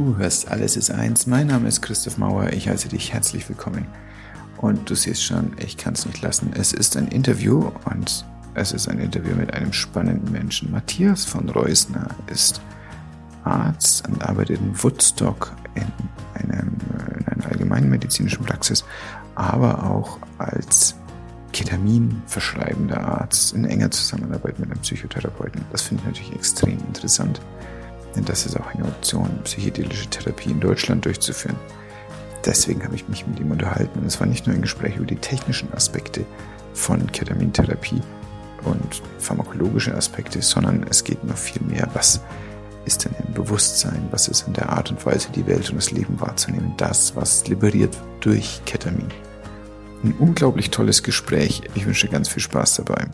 Du hörst Alles ist eins. Mein Name ist Christoph Mauer. Ich heiße dich herzlich willkommen. Und du siehst schon, ich kann es nicht lassen. Es ist ein Interview und es ist ein Interview mit einem spannenden Menschen. Matthias von Reusner ist Arzt und arbeitet in Woodstock in, einem, in einer allgemeinmedizinischen Praxis, aber auch als Ketamin verschreibender Arzt in enger Zusammenarbeit mit einem Psychotherapeuten. Das finde ich natürlich extrem interessant. Denn das ist auch eine Option, psychedelische Therapie in Deutschland durchzuführen. Deswegen habe ich mich mit ihm unterhalten. Und es war nicht nur ein Gespräch über die technischen Aspekte von Ketamintherapie und pharmakologische Aspekte, sondern es geht noch viel mehr, was ist denn im Bewusstsein, was ist in der Art und Weise, die Welt und das Leben wahrzunehmen, das, was liberiert durch Ketamin. Ein unglaublich tolles Gespräch. Ich wünsche ganz viel Spaß dabei.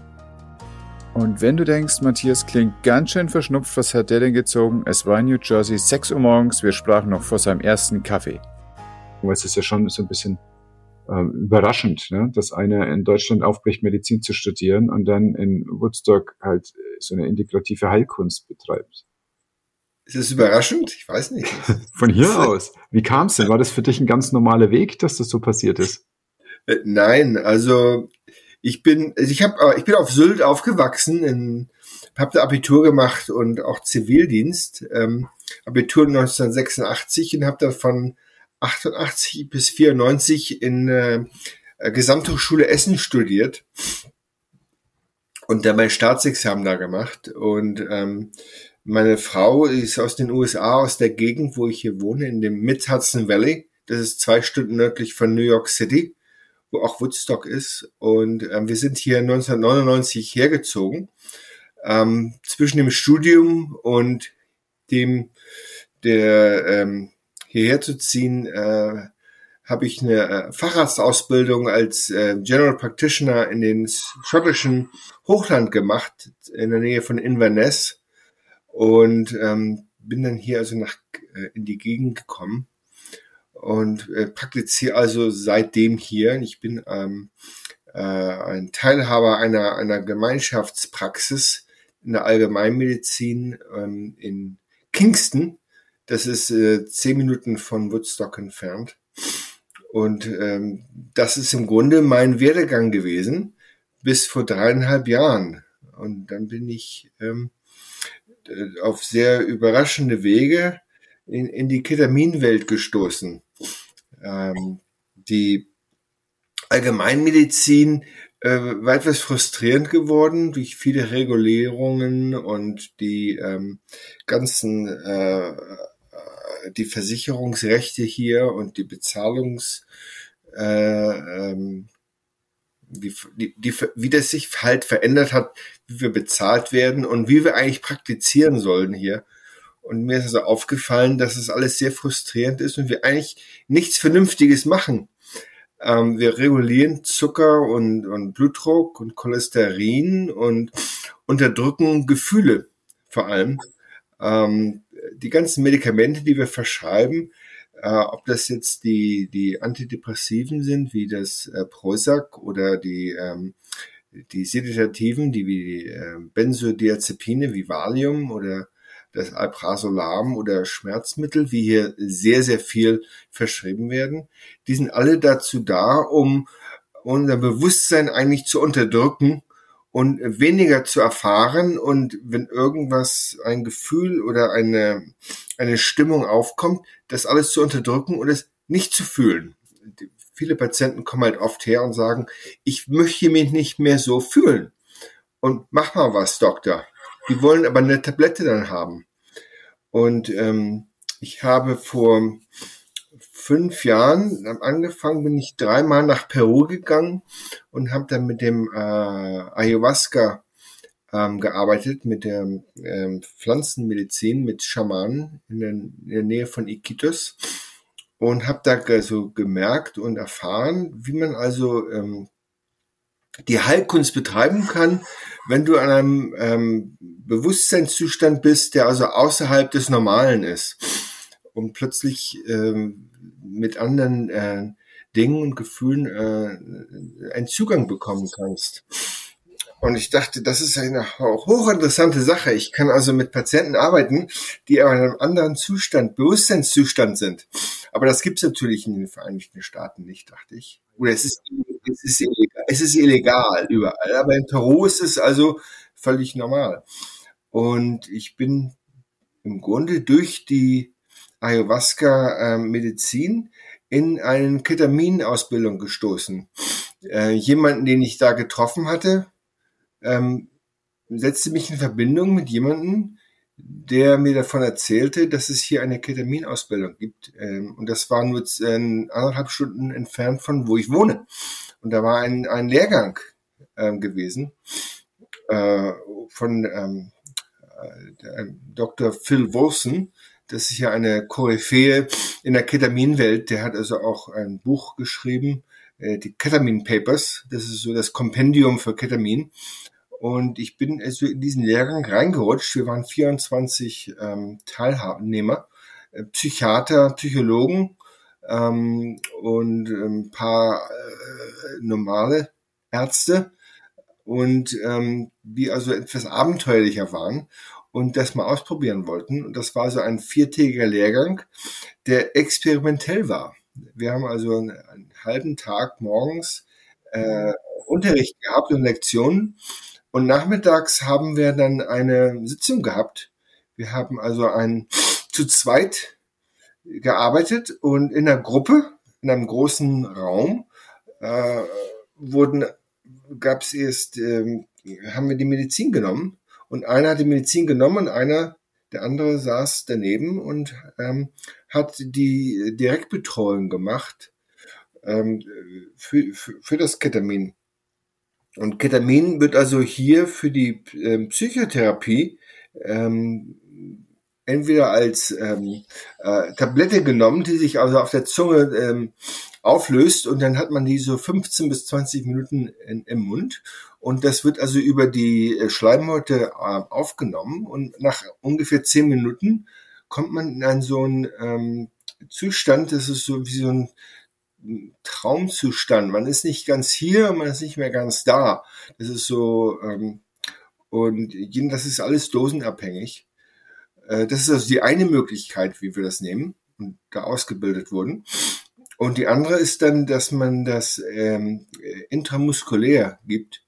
Und wenn du denkst, Matthias klingt ganz schön verschnupft, was hat der denn gezogen? Es war in New Jersey, 6 Uhr morgens, wir sprachen noch vor seinem ersten Kaffee. Aber es ist ja schon so ein bisschen äh, überraschend, ne? dass einer in Deutschland aufbricht, Medizin zu studieren und dann in Woodstock halt so eine integrative Heilkunst betreibt. Ist das überraschend? Ich weiß nicht. Von hier aus. Wie kam es denn? War das für dich ein ganz normaler Weg, dass das so passiert ist? Äh, nein, also ich bin, also ich habe, äh, ich bin auf Sylt aufgewachsen, in, habe da Abitur gemacht und auch Zivildienst. Ähm, Abitur 1986 und habe dann von 88 bis 94 in äh, Gesamthochschule Essen studiert und dann mein Staatsexamen da gemacht. Und ähm, meine Frau ist aus den USA, aus der Gegend, wo ich hier wohne, in dem Mid-Hudson Valley. Das ist zwei Stunden nördlich von New York City auch Woodstock ist. Und ähm, wir sind hier 1999 hergezogen. Ähm, zwischen dem Studium und dem der ähm, hierher zu ziehen, äh, habe ich eine äh, Facharztausbildung als äh, General Practitioner in den schottischen Hochland gemacht, in der Nähe von Inverness. Und ähm, bin dann hier also nach äh, in die Gegend gekommen und äh, praktiziere also seitdem hier. Ich bin ähm, äh, ein Teilhaber einer, einer Gemeinschaftspraxis in der Allgemeinmedizin ähm, in Kingston. Das ist äh, zehn Minuten von Woodstock entfernt. Und ähm, das ist im Grunde mein Werdegang gewesen bis vor dreieinhalb Jahren. Und dann bin ich ähm, auf sehr überraschende Wege in, in die Ketaminwelt gestoßen. Ähm, die Allgemeinmedizin äh, war etwas frustrierend geworden durch viele Regulierungen und die ähm, ganzen äh, die Versicherungsrechte hier und die Bezahlungs äh, ähm, die, die, die, wie das sich halt verändert hat, wie wir bezahlt werden und wie wir eigentlich praktizieren sollen hier. Und mir ist also aufgefallen, dass es alles sehr frustrierend ist und wir eigentlich nichts Vernünftiges machen. Ähm, wir regulieren Zucker und, und Blutdruck und Cholesterin und unterdrücken Gefühle vor allem. Ähm, die ganzen Medikamente, die wir verschreiben, äh, ob das jetzt die, die Antidepressiven sind, wie das äh, Prozac oder die, ähm, die Seditativen, die wie äh, Benzodiazepine wie Valium oder das Alprazolam oder Schmerzmittel, wie hier sehr, sehr viel verschrieben werden, die sind alle dazu da, um unser Bewusstsein eigentlich zu unterdrücken und weniger zu erfahren. Und wenn irgendwas, ein Gefühl oder eine, eine Stimmung aufkommt, das alles zu unterdrücken und es nicht zu fühlen. Viele Patienten kommen halt oft her und sagen, ich möchte mich nicht mehr so fühlen. Und mach mal was, Doktor. Die wollen aber eine Tablette dann haben. Und ähm, ich habe vor fünf Jahren angefangen, bin ich dreimal nach Peru gegangen und habe dann mit dem äh, Ayahuasca ähm, gearbeitet, mit der ähm, Pflanzenmedizin, mit Schamanen in der, in der Nähe von Iquitos. Und habe da so gemerkt und erfahren, wie man also ähm, die Heilkunst betreiben kann, wenn du an einem ähm, Bewusstseinszustand bist, der also außerhalb des Normalen ist und plötzlich ähm, mit anderen äh, Dingen und Gefühlen äh, einen Zugang bekommen kannst. Und ich dachte, das ist eine hochinteressante Sache. Ich kann also mit Patienten arbeiten, die in einem anderen Zustand, Bewusstseinszustand sind. Aber das gibt es natürlich in den Vereinigten Staaten nicht, dachte ich. Oder es ist, es ist, illegal, es ist illegal überall. Aber in Peru ist es also völlig normal. Und ich bin im Grunde durch die Ayahuasca-Medizin in eine Ketamin-Ausbildung gestoßen. Äh, jemanden, den ich da getroffen hatte, ähm, setzte mich in Verbindung mit jemandem, der mir davon erzählte, dass es hier eine Ketaminausbildung gibt. Ähm, und das war nur äh, anderthalb Stunden entfernt von wo ich wohne. Und da war ein, ein Lehrgang ähm, gewesen äh, von ähm, äh, Dr. Phil Wilson. Das ist ja eine Koryphäe in der Ketaminwelt. Der hat also auch ein Buch geschrieben, äh, die Ketamin Papers. Das ist so das Kompendium für Ketamin. Und ich bin also in diesen Lehrgang reingerutscht. Wir waren 24 ähm, Teilnehmer, äh, Psychiater, Psychologen ähm, und ein paar äh, normale Ärzte und ähm, die also etwas abenteuerlicher waren und das mal ausprobieren wollten. Und das war so ein viertägiger Lehrgang, der experimentell war. Wir haben also einen, einen halben Tag morgens äh, Unterricht gehabt und Lektionen und nachmittags haben wir dann eine Sitzung gehabt. Wir haben also ein zu zweit gearbeitet und in einer Gruppe, in einem großen Raum, äh, wurden, gab es erst, äh, haben wir die Medizin genommen und einer hat die Medizin genommen und einer, der andere saß daneben und ähm, hat die Direktbetreuung gemacht ähm, für, für, für das Ketamin. Und Ketamin wird also hier für die ähm, Psychotherapie ähm, entweder als ähm, äh, Tablette genommen, die sich also auf der Zunge ähm, auflöst und dann hat man die so 15 bis 20 Minuten in, im Mund und das wird also über die äh, Schleimhäute äh, aufgenommen und nach ungefähr 10 Minuten kommt man in einen so einen ähm, Zustand, das ist so wie so ein Traumzustand. Man ist nicht ganz hier, man ist nicht mehr ganz da. Das ist so, ähm, und das ist alles dosenabhängig. Äh, das ist also die eine Möglichkeit, wie wir das nehmen und da ausgebildet wurden. Und die andere ist dann, dass man das ähm, intramuskulär gibt.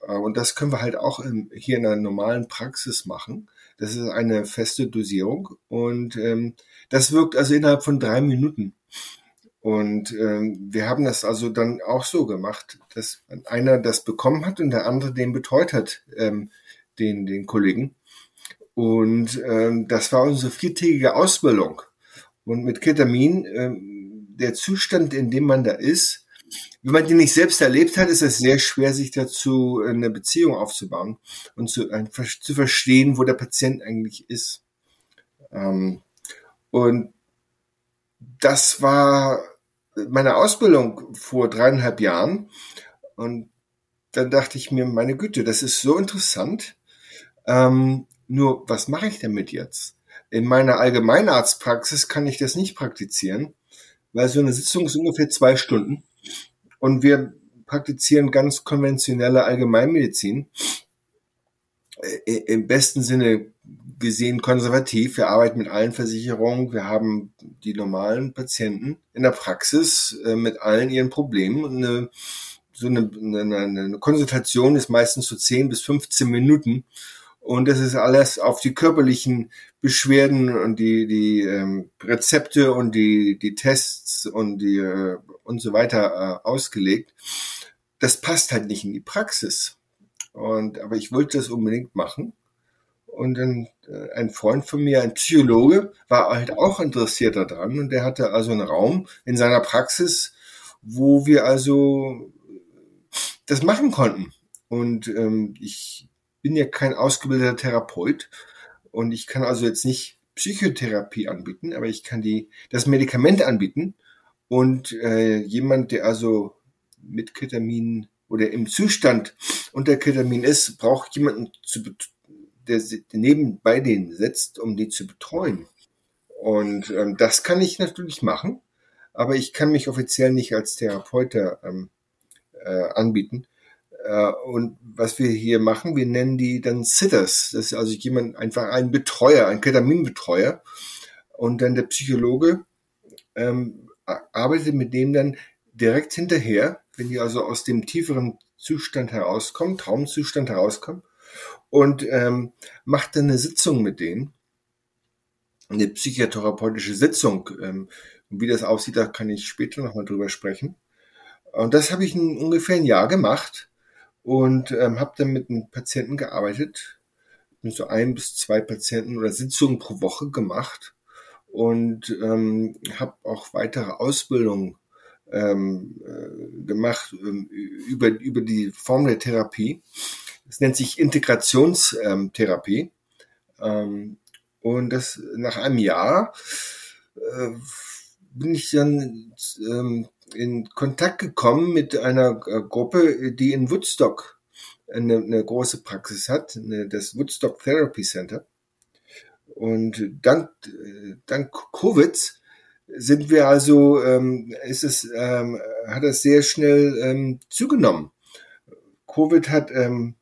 Äh, und das können wir halt auch in, hier in einer normalen Praxis machen. Das ist eine feste Dosierung und ähm, das wirkt also innerhalb von drei Minuten. Und ähm, wir haben das also dann auch so gemacht, dass einer das bekommen hat und der andere den betreut hat, ähm, den, den Kollegen. Und ähm, das war unsere viertägige Ausbildung. Und mit Ketamin, ähm, der Zustand, in dem man da ist, wenn man den nicht selbst erlebt hat, ist es sehr schwer, sich dazu eine Beziehung aufzubauen und zu, zu verstehen, wo der Patient eigentlich ist. Ähm, und das war meine Ausbildung vor dreieinhalb Jahren. Und dann dachte ich mir, meine Güte, das ist so interessant. Ähm, nur, was mache ich damit jetzt? In meiner Allgemeinarztpraxis kann ich das nicht praktizieren, weil so eine Sitzung ist ungefähr zwei Stunden. Und wir praktizieren ganz konventionelle Allgemeinmedizin. Äh, Im besten Sinne gesehen konservativ. Wir arbeiten mit allen Versicherungen. Wir haben die normalen Patienten in der Praxis äh, mit allen ihren Problemen. Eine, so eine, eine, eine Konsultation ist meistens so 10 bis 15 Minuten. Und das ist alles auf die körperlichen Beschwerden und die, die ähm, Rezepte und die, die Tests und die äh, und so weiter äh, ausgelegt. Das passt halt nicht in die Praxis. Und aber ich wollte das unbedingt machen. Und dann äh, ein Freund von mir, ein Psychologe, war halt auch interessiert daran und der hatte also einen Raum in seiner Praxis, wo wir also das machen konnten. Und ähm, ich bin ja kein ausgebildeter Therapeut und ich kann also jetzt nicht Psychotherapie anbieten, aber ich kann die das Medikament anbieten und äh, jemand, der also mit Ketamin oder im Zustand unter Ketamin ist, braucht jemanden zu der nebenbei denen sitzt, um die zu betreuen. Und ähm, das kann ich natürlich machen, aber ich kann mich offiziell nicht als Therapeut ähm, äh, anbieten. Äh, und was wir hier machen, wir nennen die dann Sitters. Das ist also jemand, einfach ein Betreuer, ein Ketaminbetreuer. Und dann der Psychologe ähm, arbeitet mit dem dann direkt hinterher, wenn die also aus dem tieferen Zustand herauskommen, Traumzustand herauskommen, und ähm, macht dann eine Sitzung mit denen, eine psychotherapeutische Sitzung. Ähm, wie das aussieht, da kann ich später nochmal drüber sprechen. Und das habe ich ein, ungefähr ein Jahr gemacht und ähm, habe dann mit einem Patienten gearbeitet, mit so ein bis zwei Patienten oder Sitzungen pro Woche gemacht und ähm, habe auch weitere Ausbildungen ähm, äh, gemacht ähm, über, über die Form der Therapie. Es nennt sich Integrationstherapie. Ähm, und das nach einem Jahr äh, bin ich dann ähm, in Kontakt gekommen mit einer äh, Gruppe, die in Woodstock eine, eine große Praxis hat, eine, das Woodstock Therapy Center. Und dank, dank Covid sind wir also, ähm, ist es, ähm, hat es sehr schnell ähm, zugenommen. Covid hat ähm,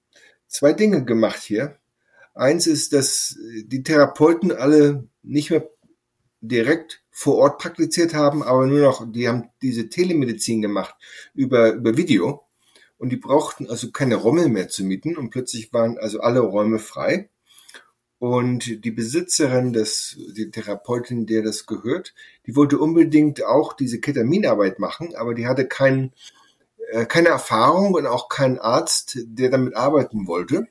zwei Dinge gemacht hier. Eins ist, dass die Therapeuten alle nicht mehr direkt vor Ort praktiziert haben, aber nur noch, die haben diese Telemedizin gemacht über, über Video und die brauchten also keine Räume mehr zu mieten und plötzlich waren also alle Räume frei. Und die Besitzerin des, die Therapeutin, der das gehört, die wollte unbedingt auch diese Ketaminarbeit machen, aber die hatte keinen, äh, keine Erfahrung und auch keinen Arzt, der damit arbeiten wollte.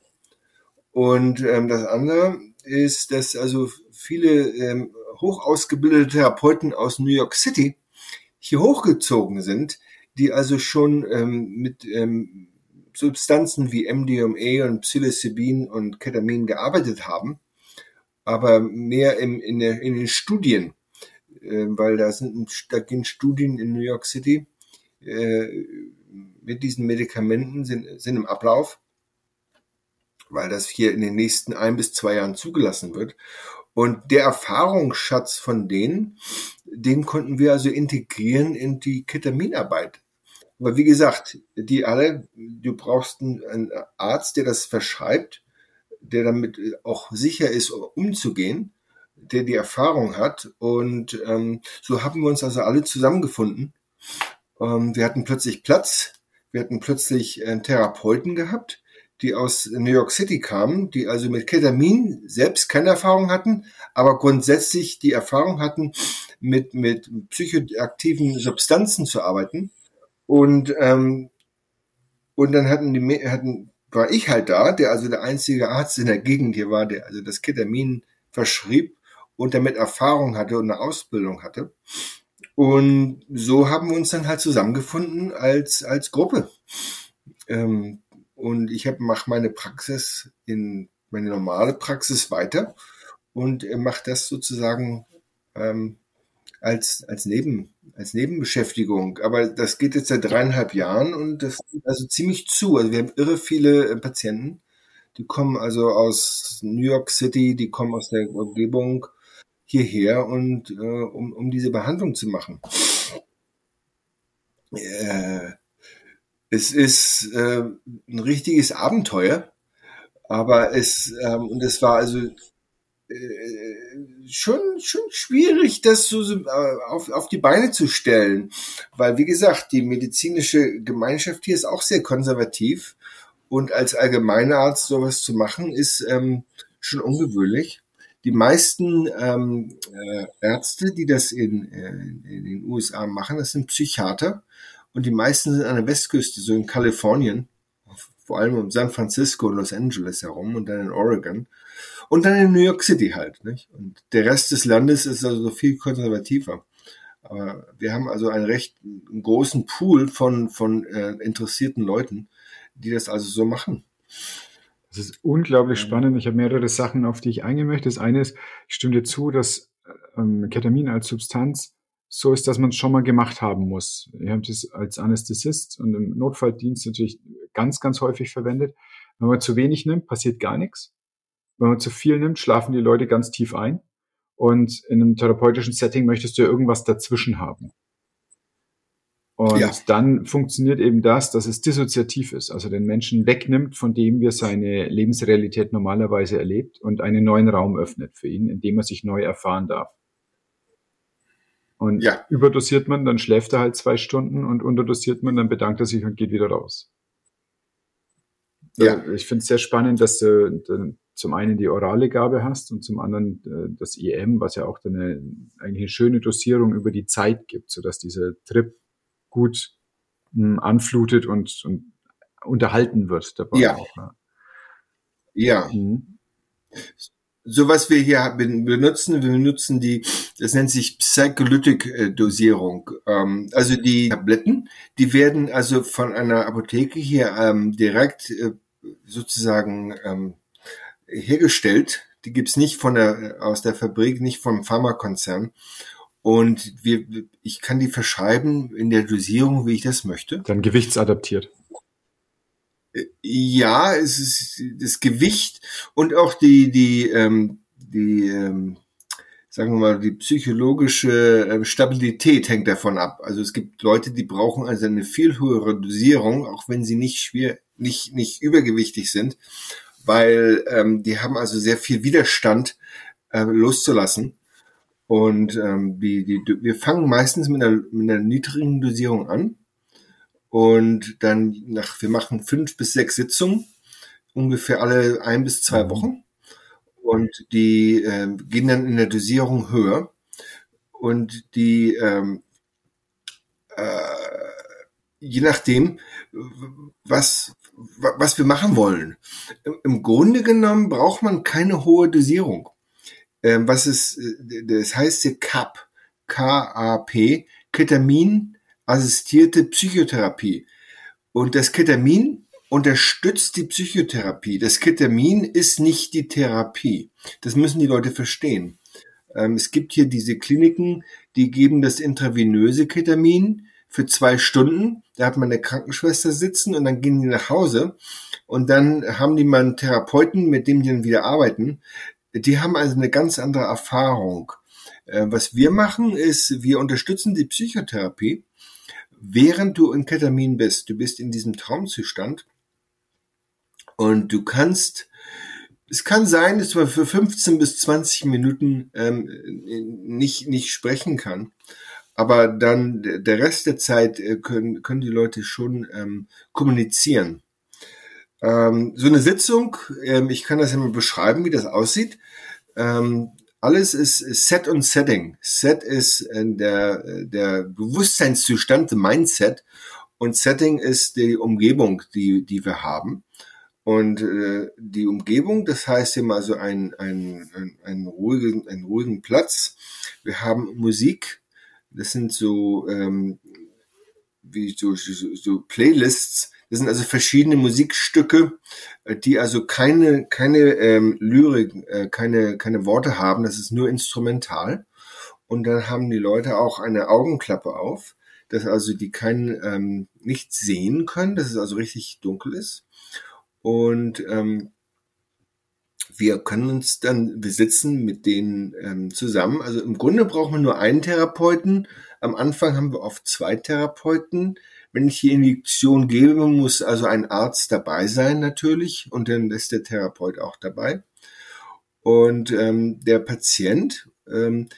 Und ähm, das andere ist, dass also viele ähm, hoch ausgebildete Therapeuten aus New York City hier hochgezogen sind, die also schon ähm, mit ähm, Substanzen wie MDMA und Psilocybin und Ketamin gearbeitet haben, aber mehr im, in, der, in den Studien, äh, weil da sind da gehen Studien in New York City äh, mit diesen Medikamenten sind, sind im Ablauf, weil das hier in den nächsten ein bis zwei Jahren zugelassen wird. Und der Erfahrungsschatz von denen, den konnten wir also integrieren in die Ketaminarbeit. Aber wie gesagt, die alle, du brauchst einen Arzt, der das verschreibt, der damit auch sicher ist, umzugehen, der die Erfahrung hat. Und ähm, so haben wir uns also alle zusammengefunden. Ähm, wir hatten plötzlich Platz, wir hatten plötzlich einen Therapeuten gehabt, die aus New York City kamen, die also mit Ketamin selbst keine Erfahrung hatten, aber grundsätzlich die Erfahrung hatten, mit, mit psychoaktiven Substanzen zu arbeiten. Und, ähm, und dann hatten die, hatten, war ich halt da, der also der einzige Arzt in der Gegend hier war, der also das Ketamin verschrieb und damit Erfahrung hatte und eine Ausbildung hatte. Und so haben wir uns dann halt zusammengefunden als, als Gruppe. Ähm, und ich mache meine Praxis in meine normale Praxis weiter und mache das sozusagen ähm, als, als, Neben, als Nebenbeschäftigung. Aber das geht jetzt seit dreieinhalb Jahren und das geht also ziemlich zu. Also wir haben irre viele äh, Patienten, die kommen also aus New York City, die kommen aus der Umgebung hierher und äh, um, um diese Behandlung zu machen. Äh, es ist äh, ein richtiges Abenteuer, aber es ähm, und es war also äh, schon schon schwierig, das so äh, auf, auf die Beine zu stellen, weil wie gesagt die medizinische Gemeinschaft hier ist auch sehr konservativ und als Allgemeinarzt sowas zu machen ist ähm, schon ungewöhnlich. Die meisten ähm, äh, Ärzte, die das in, äh, in den USA machen, das sind Psychiater und die meisten sind an der Westküste, so in Kalifornien, vor allem um San Francisco und Los Angeles herum und dann in Oregon und dann in New York City halt. Nicht? Und der Rest des Landes ist also viel konservativer. Aber wir haben also einen recht einen großen Pool von, von äh, interessierten Leuten, die das also so machen. Das ist unglaublich spannend. Ich habe mehrere Sachen, auf die ich eingehen möchte. Das eine ist, ich stimme dir zu, dass ähm, Ketamin als Substanz so ist, dass man es schon mal gemacht haben muss. Ich habe das als Anästhesist und im Notfalldienst natürlich ganz, ganz häufig verwendet. Wenn man zu wenig nimmt, passiert gar nichts. Wenn man zu viel nimmt, schlafen die Leute ganz tief ein. Und in einem therapeutischen Setting möchtest du ja irgendwas dazwischen haben. Und ja. dann funktioniert eben das, dass es dissoziativ ist, also den Menschen wegnimmt, von dem wir seine Lebensrealität normalerweise erlebt und einen neuen Raum öffnet für ihn, in dem er sich neu erfahren darf. Und ja. überdosiert man, dann schläft er halt zwei Stunden und unterdosiert man, dann bedankt er sich und geht wieder raus. Ja. Ich finde es sehr spannend, dass du zum einen die orale Gabe hast und zum anderen äh, das IM, was ja auch eine, eigentlich eine schöne Dosierung über die Zeit gibt, sodass dieser Trip gut mh, anflutet und, und unterhalten wird dabei. Ja. Auch, ne? Ja. Mhm. So was wir hier benutzen, wir benutzen die, das nennt sich Psycholytic-Dosierung. Ähm, also die Tabletten, die werden also von einer Apotheke hier ähm, direkt äh, sozusagen ähm, hergestellt. Die gibt's nicht von der aus der Fabrik, nicht vom Pharmakonzern. Und wir, ich kann die verschreiben in der Dosierung, wie ich das möchte. Dann gewichtsadaptiert. Ja, es ist das Gewicht und auch die, die, ähm, die, ähm, sagen wir mal, die psychologische ähm, Stabilität hängt davon ab. Also es gibt Leute, die brauchen also eine viel höhere Dosierung, auch wenn sie nicht schwer, nicht, nicht übergewichtig sind, weil ähm, die haben also sehr viel Widerstand äh, loszulassen. Und ähm, die, die, wir fangen meistens mit einer, mit einer niedrigen Dosierung an und dann nach, wir machen fünf bis sechs Sitzungen, ungefähr alle ein bis zwei mhm. Wochen. Und die äh, gehen dann in der Dosierung höher. Und die, ähm, äh, je nachdem, was, was wir machen wollen. Im Grunde genommen braucht man keine hohe Dosierung. Ähm, was ist, das heißt hier CAP, K-A-P, Ketamin assistierte Psychotherapie. Und das Ketamin unterstützt die Psychotherapie. Das Ketamin ist nicht die Therapie. Das müssen die Leute verstehen. Ähm, es gibt hier diese Kliniken, die geben das intravenöse Ketamin für zwei Stunden. Da hat man eine Krankenschwester sitzen und dann gehen die nach Hause und dann haben die mal einen Therapeuten, mit dem die dann wieder arbeiten. Die haben also eine ganz andere Erfahrung. Äh, was wir machen, ist, wir unterstützen die Psychotherapie während du in Ketamin bist, du bist in diesem Traumzustand und du kannst, es kann sein, dass man für 15 bis 20 Minuten ähm, nicht, nicht sprechen kann, aber dann der Rest der Zeit äh, können, können die Leute schon ähm, kommunizieren. Ähm, so eine Sitzung, ähm, ich kann das ja mal beschreiben, wie das aussieht. Ähm, alles ist Set und Setting. Set ist äh, der, der Bewusstseinszustand, Mindset. Und Setting ist die Umgebung, die, die wir haben. Und äh, die Umgebung, das heißt immer also ein, ein, ein, ein ruhigen, einen ruhigen Platz. Wir haben Musik, das sind so, ähm, wie so, so, so Playlists, das sind also verschiedene Musikstücke, äh, die also keine, keine ähm, Lyrik, äh, keine, keine Worte haben, das ist nur instrumental. Und dann haben die Leute auch eine Augenklappe auf, dass also die kein ähm, nichts sehen können, dass es also richtig dunkel ist. Und ähm, wir können uns dann, wir sitzen mit denen ähm, zusammen. Also im Grunde brauchen wir nur einen Therapeuten. Am Anfang haben wir oft zwei Therapeuten, wenn ich die Injektion gebe, muss also ein Arzt dabei sein natürlich und dann ist der Therapeut auch dabei. Und ähm, der Patient, ähm,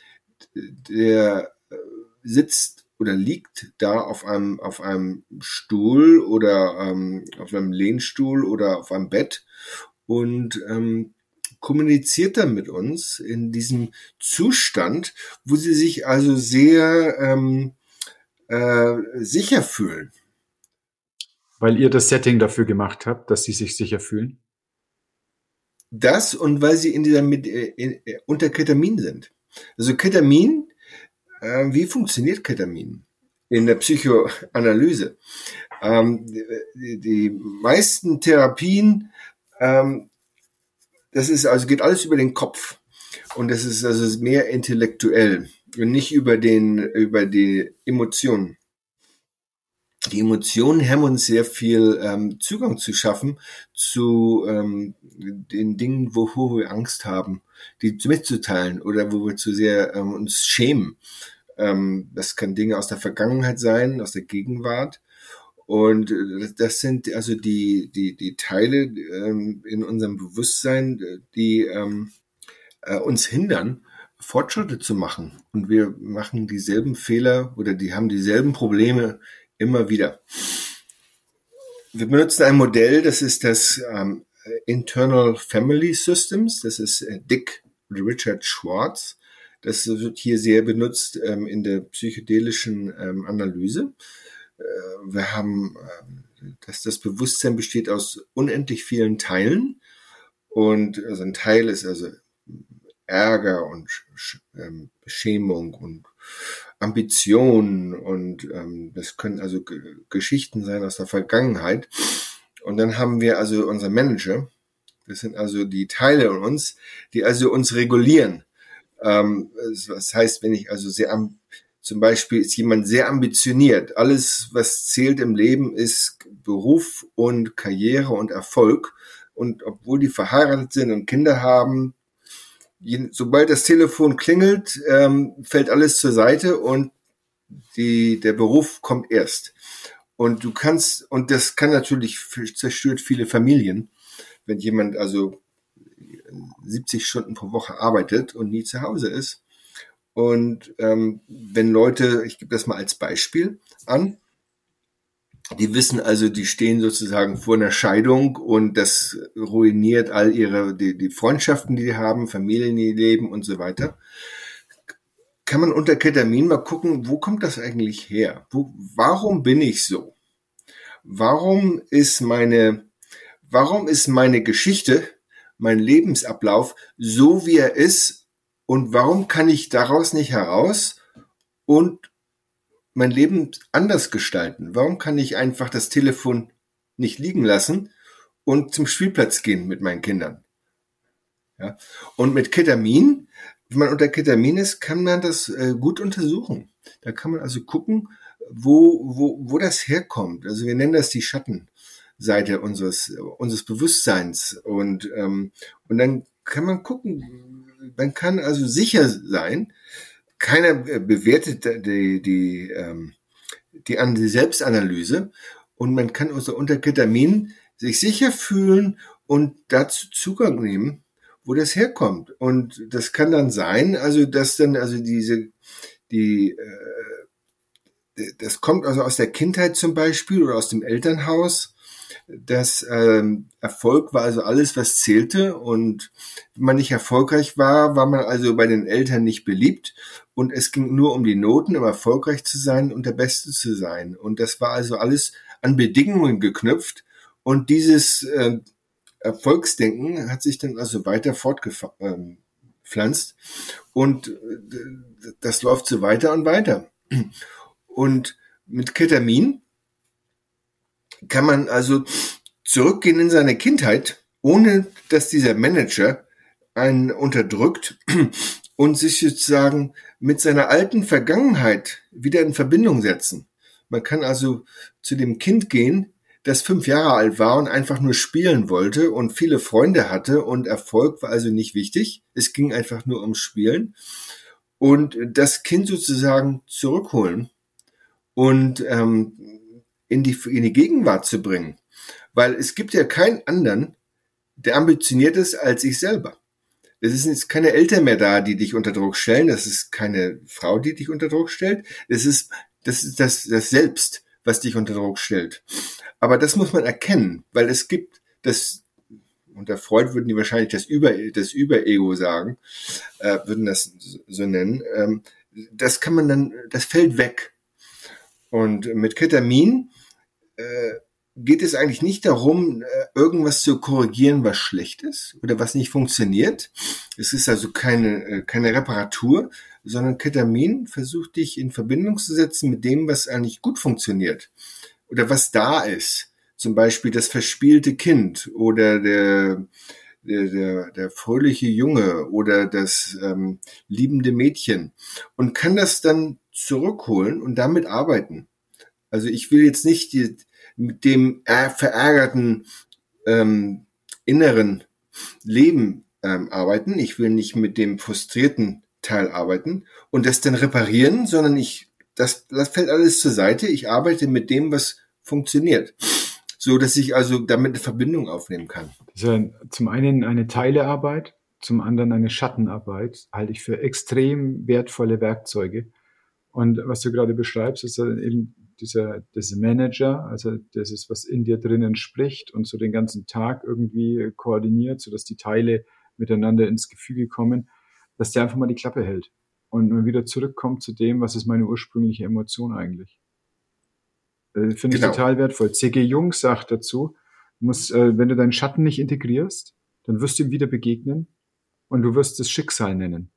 der äh, sitzt oder liegt da auf einem, auf einem Stuhl oder ähm, auf einem Lehnstuhl oder auf einem Bett und ähm, kommuniziert dann mit uns in diesem Zustand, wo sie sich also sehr ähm, äh, sicher fühlen. Weil ihr das Setting dafür gemacht habt, dass sie sich sicher fühlen? Das und weil sie in dieser mit, äh, in, äh, unter Ketamin sind. Also Ketamin, äh, wie funktioniert Ketamin in der Psychoanalyse? Ähm, die, die, meisten Therapien, ähm, das ist also geht alles über den Kopf und das ist also mehr intellektuell nicht über den, über die Emotionen. Die Emotionen haben uns sehr viel ähm, Zugang zu schaffen zu ähm, den Dingen, wovor wir Angst haben, die mitzuteilen oder wo wir zu sehr ähm, uns schämen. Ähm, das kann Dinge aus der Vergangenheit sein, aus der Gegenwart. Und äh, das sind also die, die, die Teile ähm, in unserem Bewusstsein, die ähm, äh, uns hindern, Fortschritte zu machen. Und wir machen dieselben Fehler oder die haben dieselben Probleme immer wieder. Wir benutzen ein Modell, das ist das ähm, Internal Family Systems. Das ist äh, Dick Richard Schwartz. Das wird hier sehr benutzt ähm, in der psychedelischen ähm, Analyse. Äh, wir haben, äh, dass das Bewusstsein besteht aus unendlich vielen Teilen. Und also ein Teil ist also Ärger und ähm, Beschämung und Ambitionen und ähm, das können also G Geschichten sein aus der Vergangenheit. Und dann haben wir also unser Manager. Das sind also die Teile in uns, die also uns regulieren. Ähm, das heißt, wenn ich also sehr am, zum Beispiel ist jemand sehr ambitioniert. Alles, was zählt im Leben, ist Beruf und Karriere und Erfolg. Und obwohl die verheiratet sind und Kinder haben, sobald das Telefon klingelt, ähm, fällt alles zur Seite und die, der Beruf kommt erst. Und du kannst, und das kann natürlich zerstört viele Familien, wenn jemand also 70 Stunden pro Woche arbeitet und nie zu Hause ist. Und ähm, wenn Leute, ich gebe das mal als Beispiel an, die wissen also, die stehen sozusagen vor einer Scheidung und das ruiniert all ihre, die, die Freundschaften, die die haben, Familien, die leben und so weiter. Kann man unter Ketamin mal gucken, wo kommt das eigentlich her? Wo, warum bin ich so? Warum ist meine, warum ist meine Geschichte, mein Lebensablauf so wie er ist und warum kann ich daraus nicht heraus und mein Leben anders gestalten? Warum kann ich einfach das Telefon nicht liegen lassen und zum Spielplatz gehen mit meinen Kindern? Ja. Und mit Ketamin, wenn man unter Ketamin ist, kann man das äh, gut untersuchen. Da kann man also gucken, wo, wo, wo das herkommt. Also wir nennen das die Schattenseite unseres, unseres Bewusstseins. Und, ähm, und dann kann man gucken, man kann also sicher sein, keiner bewertet die, die, ähm, die, die Selbstanalyse und man kann also unter Ketamin sich sicher fühlen und dazu Zugang nehmen, wo das herkommt. Und das kann dann sein, also dass dann also diese, die, äh, das kommt also aus der Kindheit zum Beispiel oder aus dem Elternhaus das ähm, Erfolg war also alles, was zählte. Und wenn man nicht erfolgreich war, war man also bei den Eltern nicht beliebt. Und es ging nur um die Noten, um erfolgreich zu sein und der Beste zu sein. Und das war also alles an Bedingungen geknüpft. Und dieses äh, Erfolgsdenken hat sich dann also weiter fortgepflanzt. Und äh, das läuft so weiter und weiter. Und mit Ketamin kann man also zurückgehen in seine Kindheit, ohne dass dieser Manager einen unterdrückt und sich sozusagen mit seiner alten Vergangenheit wieder in Verbindung setzen. Man kann also zu dem Kind gehen, das fünf Jahre alt war und einfach nur spielen wollte und viele Freunde hatte und Erfolg war also nicht wichtig. Es ging einfach nur ums Spielen und das Kind sozusagen zurückholen und ähm, in die, in die Gegenwart zu bringen. Weil es gibt ja keinen anderen, der ambitioniert ist als ich selber. Es ist jetzt keine Eltern mehr da, die dich unter Druck stellen. Das ist keine Frau, die dich unter Druck stellt. Es ist, das ist das, das Selbst, was dich unter Druck stellt. Aber das muss man erkennen, weil es gibt das, unter Freud würden die wahrscheinlich das Über, das Überego sagen, äh, würden das so nennen. Ähm, das kann man dann, das fällt weg. Und mit Ketamin äh, geht es eigentlich nicht darum, äh, irgendwas zu korrigieren, was schlecht ist oder was nicht funktioniert. Es ist also keine, äh, keine Reparatur, sondern Ketamin versucht dich in Verbindung zu setzen mit dem, was eigentlich gut funktioniert oder was da ist. Zum Beispiel das verspielte Kind oder der, der, der, der fröhliche Junge oder das ähm, liebende Mädchen und kann das dann zurückholen und damit arbeiten. Also ich will jetzt nicht die, mit dem verärgerten ähm, inneren Leben ähm, arbeiten. Ich will nicht mit dem frustrierten Teil arbeiten und das dann reparieren, sondern ich, das, das fällt alles zur Seite. Ich arbeite mit dem, was funktioniert. So dass ich also damit eine Verbindung aufnehmen kann. Ja zum einen eine Teilearbeit, zum anderen eine Schattenarbeit, halte ich für extrem wertvolle Werkzeuge. Und was du gerade beschreibst, ist eben dieser, dieser Manager, also das ist, was in dir drinnen spricht und so den ganzen Tag irgendwie koordiniert, sodass die Teile miteinander ins Gefüge kommen, dass der einfach mal die Klappe hält und man wieder zurückkommt zu dem, was ist meine ursprüngliche Emotion eigentlich. Äh, Finde genau. ich total wertvoll. C.G. Jung sagt dazu, muss, äh, wenn du deinen Schatten nicht integrierst, dann wirst du ihm wieder begegnen und du wirst es Schicksal nennen.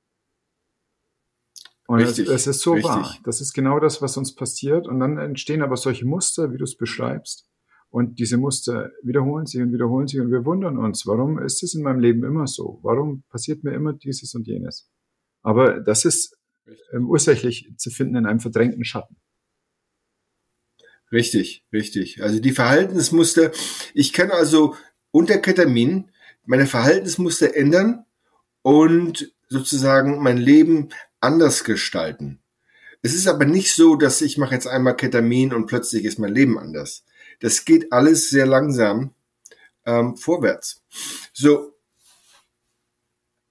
Und richtig, es, es ist so richtig. wahr. Das ist genau das, was uns passiert. Und dann entstehen aber solche Muster, wie du es beschreibst. Und diese Muster wiederholen sich und wiederholen sich und wir wundern uns, warum ist es in meinem Leben immer so? Warum passiert mir immer dieses und jenes? Aber das ist ähm, ursächlich zu finden in einem verdrängten Schatten. Richtig, richtig. Also die Verhaltensmuster, ich kann also unter Ketamin meine Verhaltensmuster ändern und sozusagen mein Leben anders gestalten. Es ist aber nicht so, dass ich mache jetzt einmal Ketamin und plötzlich ist mein Leben anders. Das geht alles sehr langsam ähm, vorwärts. So,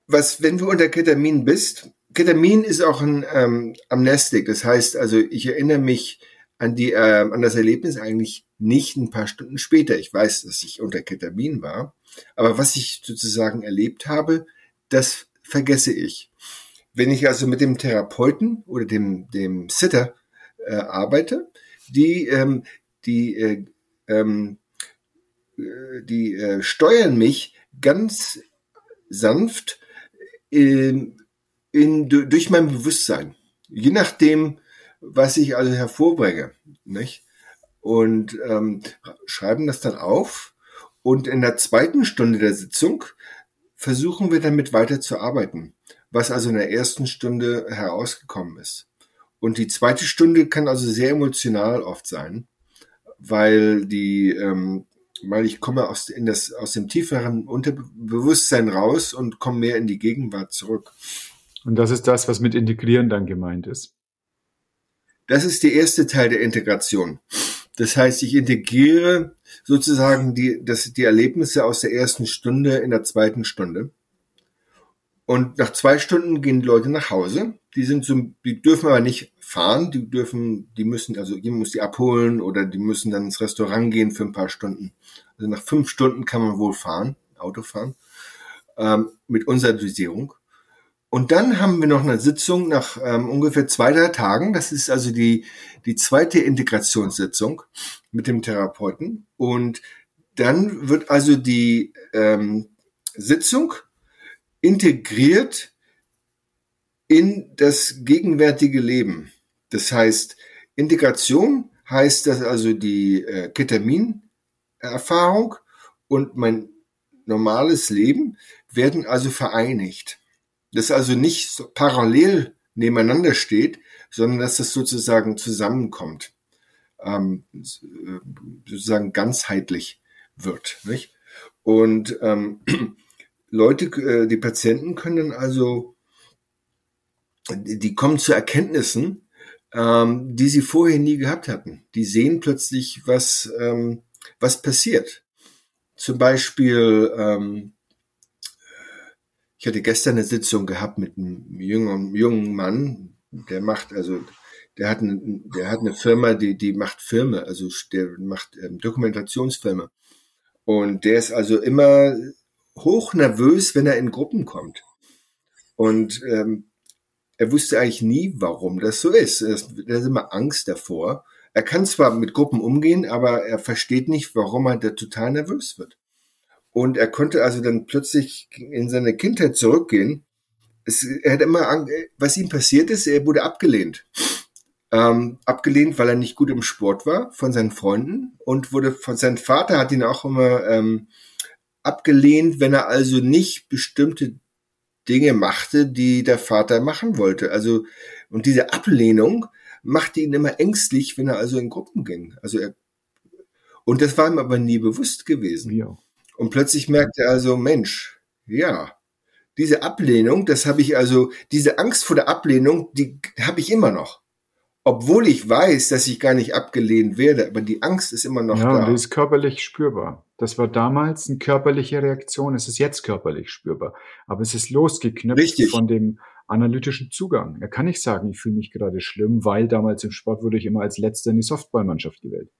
was, wenn du unter Ketamin bist, Ketamin ist auch ein ähm, Amnestik. Das heißt also, ich erinnere mich an die, äh, an das Erlebnis eigentlich nicht ein paar Stunden später. Ich weiß, dass ich unter Ketamin war, aber was ich sozusagen erlebt habe, das vergesse ich. Wenn ich also mit dem Therapeuten oder dem, dem Sitter äh, arbeite, die, ähm, die, äh, ähm, äh, die äh, steuern mich ganz sanft in, in, durch mein Bewusstsein. Je nachdem, was ich also hervorbringe. Nicht? Und ähm, schreiben das dann auf. Und in der zweiten Stunde der Sitzung versuchen wir damit weiter zu arbeiten, was also in der ersten Stunde herausgekommen ist. Und die zweite Stunde kann also sehr emotional oft sein, weil die, ähm, weil ich komme aus, in das, aus dem tieferen Unterbewusstsein raus und komme mehr in die Gegenwart zurück. Und das ist das, was mit Integrieren dann gemeint ist. Das ist der erste Teil der Integration. Das heißt, ich integriere sozusagen die, das, die Erlebnisse aus der ersten Stunde in der zweiten Stunde. Und nach zwei Stunden gehen die Leute nach Hause. Die sind so, die dürfen aber nicht fahren. Die dürfen, die müssen, also jemand muss die abholen oder die müssen dann ins Restaurant gehen für ein paar Stunden. Also nach fünf Stunden kann man wohl fahren, Auto fahren, ähm, mit unserer Dosierung. Und dann haben wir noch eine Sitzung nach ähm, ungefähr zwei, drei Tagen. Das ist also die, die zweite Integrationssitzung mit dem Therapeuten. Und dann wird also die ähm, Sitzung integriert in das gegenwärtige Leben. Das heißt, Integration heißt, dass also die äh, Ketamin-Erfahrung und mein normales Leben werden also vereinigt das also nicht so parallel nebeneinander steht, sondern dass das sozusagen zusammenkommt, ähm, sozusagen ganzheitlich wird. Nicht? Und ähm, Leute, äh, die Patienten können also, die kommen zu Erkenntnissen, ähm, die sie vorher nie gehabt hatten. Die sehen plötzlich, was, ähm, was passiert. Zum Beispiel ähm, ich hatte gestern eine Sitzung gehabt mit einem jungen, jungen Mann, der macht also, der hat eine, der hat eine Firma, die, die macht Filme, also der macht ähm, Dokumentationsfilme. Und der ist also immer hoch nervös, wenn er in Gruppen kommt. Und ähm, er wusste eigentlich nie, warum das so ist. Er hat immer Angst davor. Er kann zwar mit Gruppen umgehen, aber er versteht nicht, warum er da total nervös wird. Und er konnte also dann plötzlich in seine Kindheit zurückgehen. Es, er hat immer, was ihm passiert ist, er wurde abgelehnt. Ähm, abgelehnt, weil er nicht gut im Sport war von seinen Freunden und wurde von seinem Vater hat ihn auch immer ähm, abgelehnt, wenn er also nicht bestimmte Dinge machte, die der Vater machen wollte. Also und diese Ablehnung machte ihn immer ängstlich, wenn er also in Gruppen ging. Also er und das war ihm aber nie bewusst gewesen. Ja. Und plötzlich merkt er also, Mensch, ja, diese Ablehnung, das habe ich also, diese Angst vor der Ablehnung, die habe ich immer noch. Obwohl ich weiß, dass ich gar nicht abgelehnt werde, aber die Angst ist immer noch ja, da. Ja, die ist körperlich spürbar. Das war damals eine körperliche Reaktion, es ist jetzt körperlich spürbar. Aber es ist losgeknüpft Richtig. von dem analytischen Zugang. Er kann nicht sagen, ich fühle mich gerade schlimm, weil damals im Sport wurde ich immer als Letzter in die Softballmannschaft gewählt.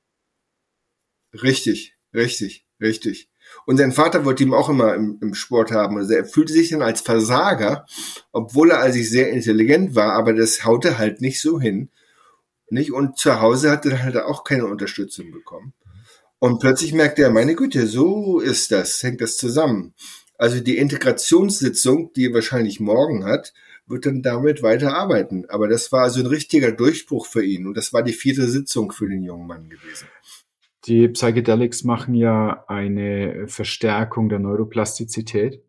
Richtig, richtig, richtig. Und sein Vater wollte ihn auch immer im, im, Sport haben. Also er fühlte sich dann als Versager, obwohl er also sehr intelligent war, aber das haute halt nicht so hin. Nicht? Und zu Hause hat er halt auch keine Unterstützung bekommen. Und plötzlich merkte er, meine Güte, so ist das, hängt das zusammen. Also die Integrationssitzung, die er wahrscheinlich morgen hat, wird dann damit weiter arbeiten. Aber das war also ein richtiger Durchbruch für ihn. Und das war die vierte Sitzung für den jungen Mann gewesen. Die Psychedelics machen ja eine Verstärkung der Neuroplastizität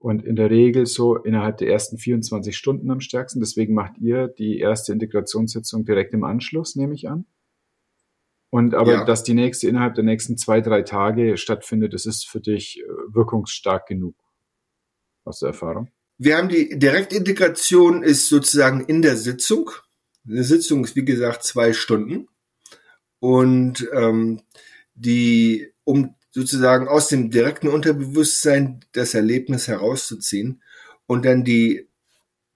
und in der Regel so innerhalb der ersten 24 Stunden am stärksten. Deswegen macht ihr die erste Integrationssitzung direkt im Anschluss, nehme ich an. Und aber, ja. dass die nächste innerhalb der nächsten zwei, drei Tage stattfindet, das ist für dich äh, wirkungsstark genug. Aus der Erfahrung? Wir haben die Direktintegration ist sozusagen in der Sitzung. Eine Sitzung ist wie gesagt zwei Stunden. Und ähm, die, um sozusagen aus dem direkten Unterbewusstsein das Erlebnis herauszuziehen und dann die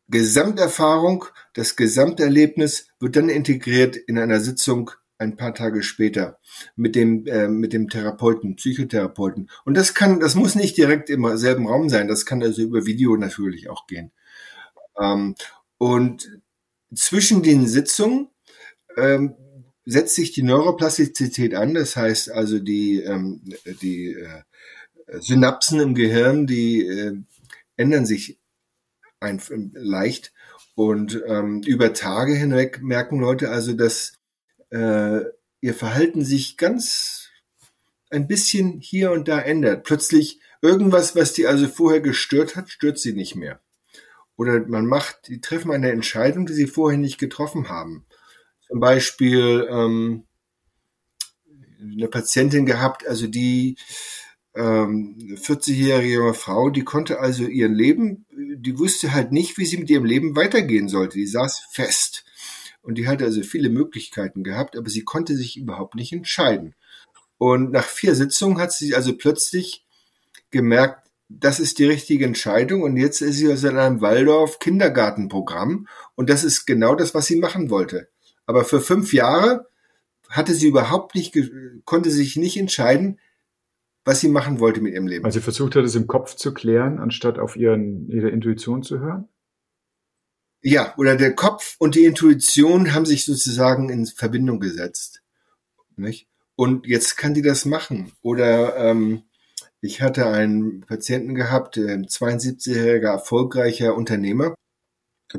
Gesamterfahrung, das Gesamterlebnis wird dann integriert in einer Sitzung ein paar Tage später mit dem äh, mit dem Therapeuten, Psychotherapeuten. Und das kann, das muss nicht direkt im selben Raum sein. Das kann also über Video natürlich auch gehen. Ähm, und zwischen den Sitzungen ähm, setzt sich die Neuroplastizität an, das heißt also die, ähm, die äh, Synapsen im Gehirn, die äh, ändern sich ein, leicht und ähm, über Tage hinweg merken Leute also, dass äh, ihr Verhalten sich ganz ein bisschen hier und da ändert. Plötzlich irgendwas, was die also vorher gestört hat, stört sie nicht mehr. Oder man macht, die treffen eine Entscheidung, die sie vorher nicht getroffen haben zum Beispiel ähm, eine Patientin gehabt, also die ähm, 40-jährige junge Frau, die konnte also ihr Leben, die wusste halt nicht, wie sie mit ihrem Leben weitergehen sollte. Die saß fest. Und die hatte also viele Möglichkeiten gehabt, aber sie konnte sich überhaupt nicht entscheiden. Und nach vier Sitzungen hat sie also plötzlich gemerkt, das ist die richtige Entscheidung. Und jetzt ist sie also in einem Waldorf Kindergartenprogramm. Und das ist genau das, was sie machen wollte. Aber für fünf Jahre hatte sie überhaupt nicht, konnte sich nicht entscheiden, was sie machen wollte mit ihrem Leben. Also sie versucht hat, es im Kopf zu klären, anstatt auf ihren, ihre Intuition zu hören? Ja, oder der Kopf und die Intuition haben sich sozusagen in Verbindung gesetzt. Nicht? Und jetzt kann die das machen. Oder ähm, ich hatte einen Patienten gehabt, ein 72-jähriger erfolgreicher Unternehmer,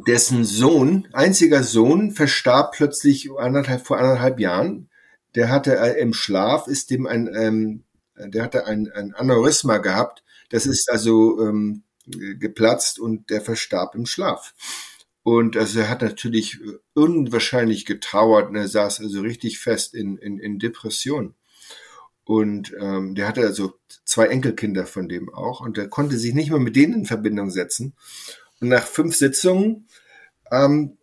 dessen Sohn, einziger Sohn, verstarb plötzlich anderthalb, vor anderthalb Jahren. Der hatte äh, im Schlaf, ist dem ein, ähm, der hatte ein, ein Aneurysma gehabt. Das ist also ähm, geplatzt und der verstarb im Schlaf. Und also er hat natürlich unwahrscheinlich getrauert und er saß also richtig fest in, in, in Depression. Und ähm, der hatte also zwei Enkelkinder von dem auch und er konnte sich nicht mehr mit denen in Verbindung setzen. Und nach fünf Sitzungen ähm,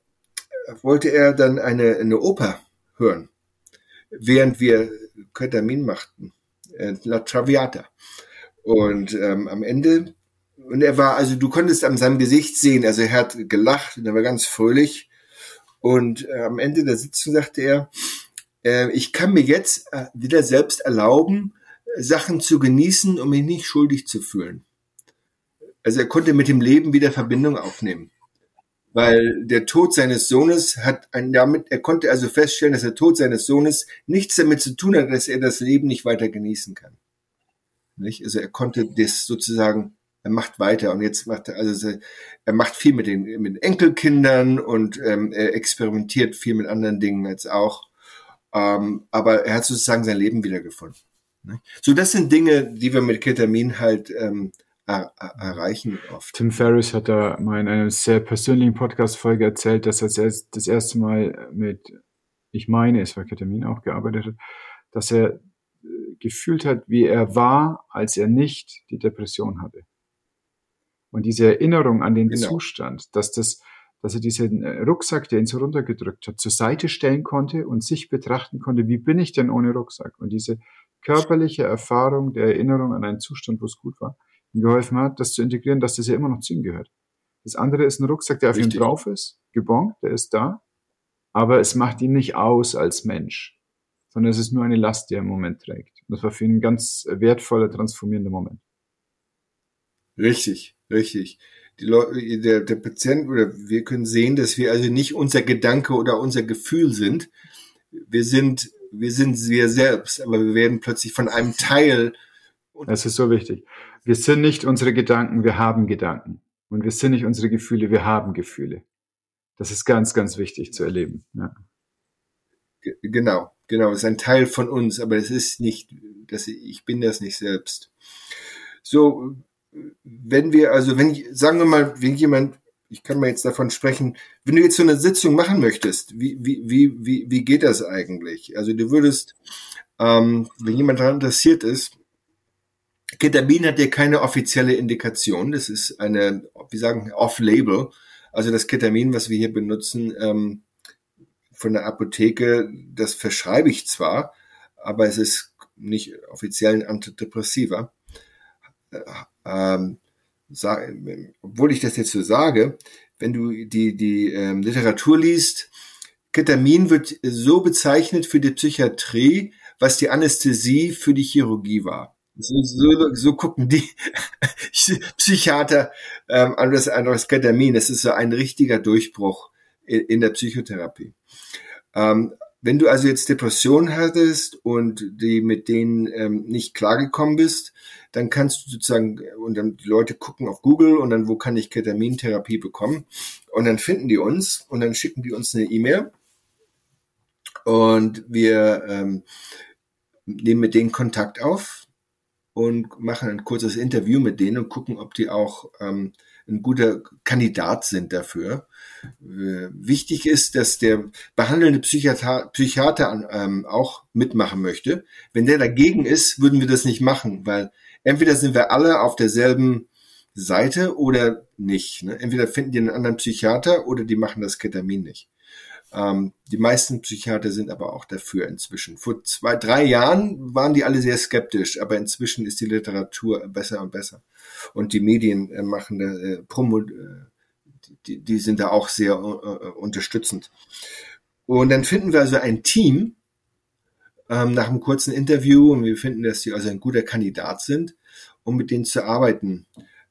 wollte er dann eine, eine Oper hören, während wir Ketamin machten, äh, La Traviata. Und ähm, am Ende, und er war, also du konntest an seinem Gesicht sehen, also er hat gelacht und er war ganz fröhlich. Und äh, am Ende der Sitzung sagte er, äh, ich kann mir jetzt äh, wieder selbst erlauben, Sachen zu genießen, um mich nicht schuldig zu fühlen. Also er konnte mit dem Leben wieder Verbindung aufnehmen. Weil der Tod seines Sohnes hat ein, damit, er konnte also feststellen, dass der Tod seines Sohnes nichts damit zu tun hat, dass er das Leben nicht weiter genießen kann. Nicht? Also er konnte das sozusagen, er macht weiter und jetzt macht er, also er macht viel mit den, mit den Enkelkindern und ähm, er experimentiert viel mit anderen Dingen jetzt auch. Ähm, aber er hat sozusagen sein Leben wiedergefunden. So, das sind Dinge, die wir mit Ketamin halt ähm, er, erreichen oft. Tim Ferriss hat da mal in einer sehr persönlichen Podcast-Folge erzählt, dass er das erste Mal mit, ich meine, es war Ketamin auch gearbeitet hat, dass er äh, gefühlt hat, wie er war, als er nicht die Depression hatte. Und diese Erinnerung an den genau. Zustand, dass das, dass er diesen äh, Rucksack, der ihn so runtergedrückt hat, zur Seite stellen konnte und sich betrachten konnte, wie bin ich denn ohne Rucksack? Und diese körperliche Erfahrung der Erinnerung an einen Zustand, wo es gut war, ihm geholfen hat, das zu integrieren, dass das ja immer noch zu ihm gehört. Das andere ist ein Rucksack, der auf Richtig. ihm drauf ist, gebongt, der ist da, aber es macht ihn nicht aus als Mensch, sondern es ist nur eine Last, die er im Moment trägt. Und das war für ihn ein ganz wertvoller, transformierender Moment. Richtig, richtig. Die Leute, der, der Patient oder wir können sehen, dass wir also nicht unser Gedanke oder unser Gefühl sind. Wir sind, wir sind wir selbst, aber wir werden plötzlich von einem Teil. Das ist so wichtig. Wir sind nicht unsere Gedanken, wir haben Gedanken. Und wir sind nicht unsere Gefühle, wir haben Gefühle. Das ist ganz, ganz wichtig zu erleben. Ja. Genau, genau. Es ist ein Teil von uns, aber es ist nicht, dass ich, ich bin das nicht selbst. So, wenn wir, also wenn, sagen wir mal, wenn jemand, ich kann mal jetzt davon sprechen, wenn du jetzt so eine Sitzung machen möchtest, wie, wie, wie, wie, wie geht das eigentlich? Also du würdest, ähm, wenn jemand daran interessiert ist, Ketamin hat ja keine offizielle Indikation. Das ist eine, wie sagen, off-label. Also das Ketamin, was wir hier benutzen, ähm, von der Apotheke, das verschreibe ich zwar, aber es ist nicht offiziell ein Antidepressiva. Äh, ähm, sag, obwohl ich das jetzt so sage, wenn du die, die ähm, Literatur liest, Ketamin wird so bezeichnet für die Psychiatrie, was die Anästhesie für die Chirurgie war. So, so, so gucken die Psychiater ähm, an das, an das Ketamin. Das ist so ein richtiger Durchbruch in, in der Psychotherapie. Ähm, wenn du also jetzt Depressionen hattest und die mit denen ähm, nicht klargekommen bist, dann kannst du sozusagen, und dann die Leute gucken auf Google und dann, wo kann ich Ketamintherapie bekommen? Und dann finden die uns und dann schicken die uns eine E-Mail und wir ähm, nehmen mit denen Kontakt auf und machen ein kurzes Interview mit denen und gucken, ob die auch ähm, ein guter Kandidat sind dafür. Äh, wichtig ist, dass der behandelnde Psychiater, Psychiater ähm, auch mitmachen möchte. Wenn der dagegen ist, würden wir das nicht machen, weil entweder sind wir alle auf derselben Seite oder nicht. Ne? Entweder finden die einen anderen Psychiater oder die machen das Ketamin nicht. Ähm, die meisten Psychiater sind aber auch dafür inzwischen. Vor zwei, drei Jahren waren die alle sehr skeptisch, aber inzwischen ist die Literatur besser und besser. Und die Medien äh, machen da äh, Promo, äh, die, die sind da auch sehr unterstützend. Und dann finden wir also ein Team ähm, nach einem kurzen Interview und wir finden, dass sie also ein guter Kandidat sind, um mit denen zu arbeiten.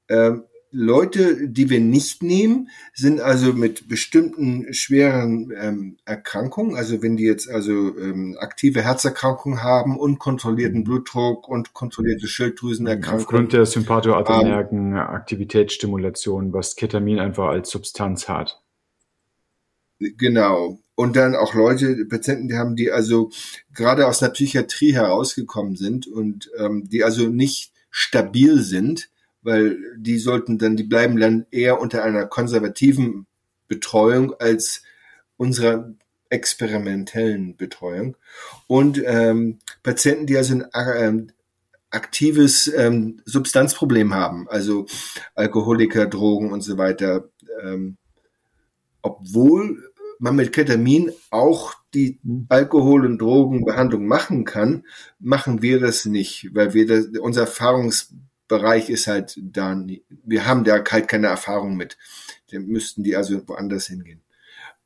Ähm, Leute, die wir nicht nehmen, sind also mit bestimmten schweren ähm, Erkrankungen, also wenn die jetzt also ähm, aktive Herzerkrankungen haben, unkontrollierten Blutdruck und kontrollierte Schilddrüsenerkrankungen. Aufgrund der sympathoadrenergen ähm, Aktivitätsstimulation, was Ketamin einfach als Substanz hat. Genau. Und dann auch Leute, Patienten, die haben, die also gerade aus der Psychiatrie herausgekommen sind und ähm, die also nicht stabil sind, weil die sollten dann, die bleiben dann eher unter einer konservativen Betreuung als unserer experimentellen Betreuung. Und ähm, Patienten, die also ein ähm, aktives ähm, Substanzproblem haben, also Alkoholiker, Drogen und so weiter, ähm, obwohl man mit Ketamin auch die Alkohol- und Drogenbehandlung machen kann, machen wir das nicht, weil wir das, unser Erfahrungs Bereich ist halt da, wir haben da halt keine Erfahrung mit. Dann müssten die also woanders hingehen.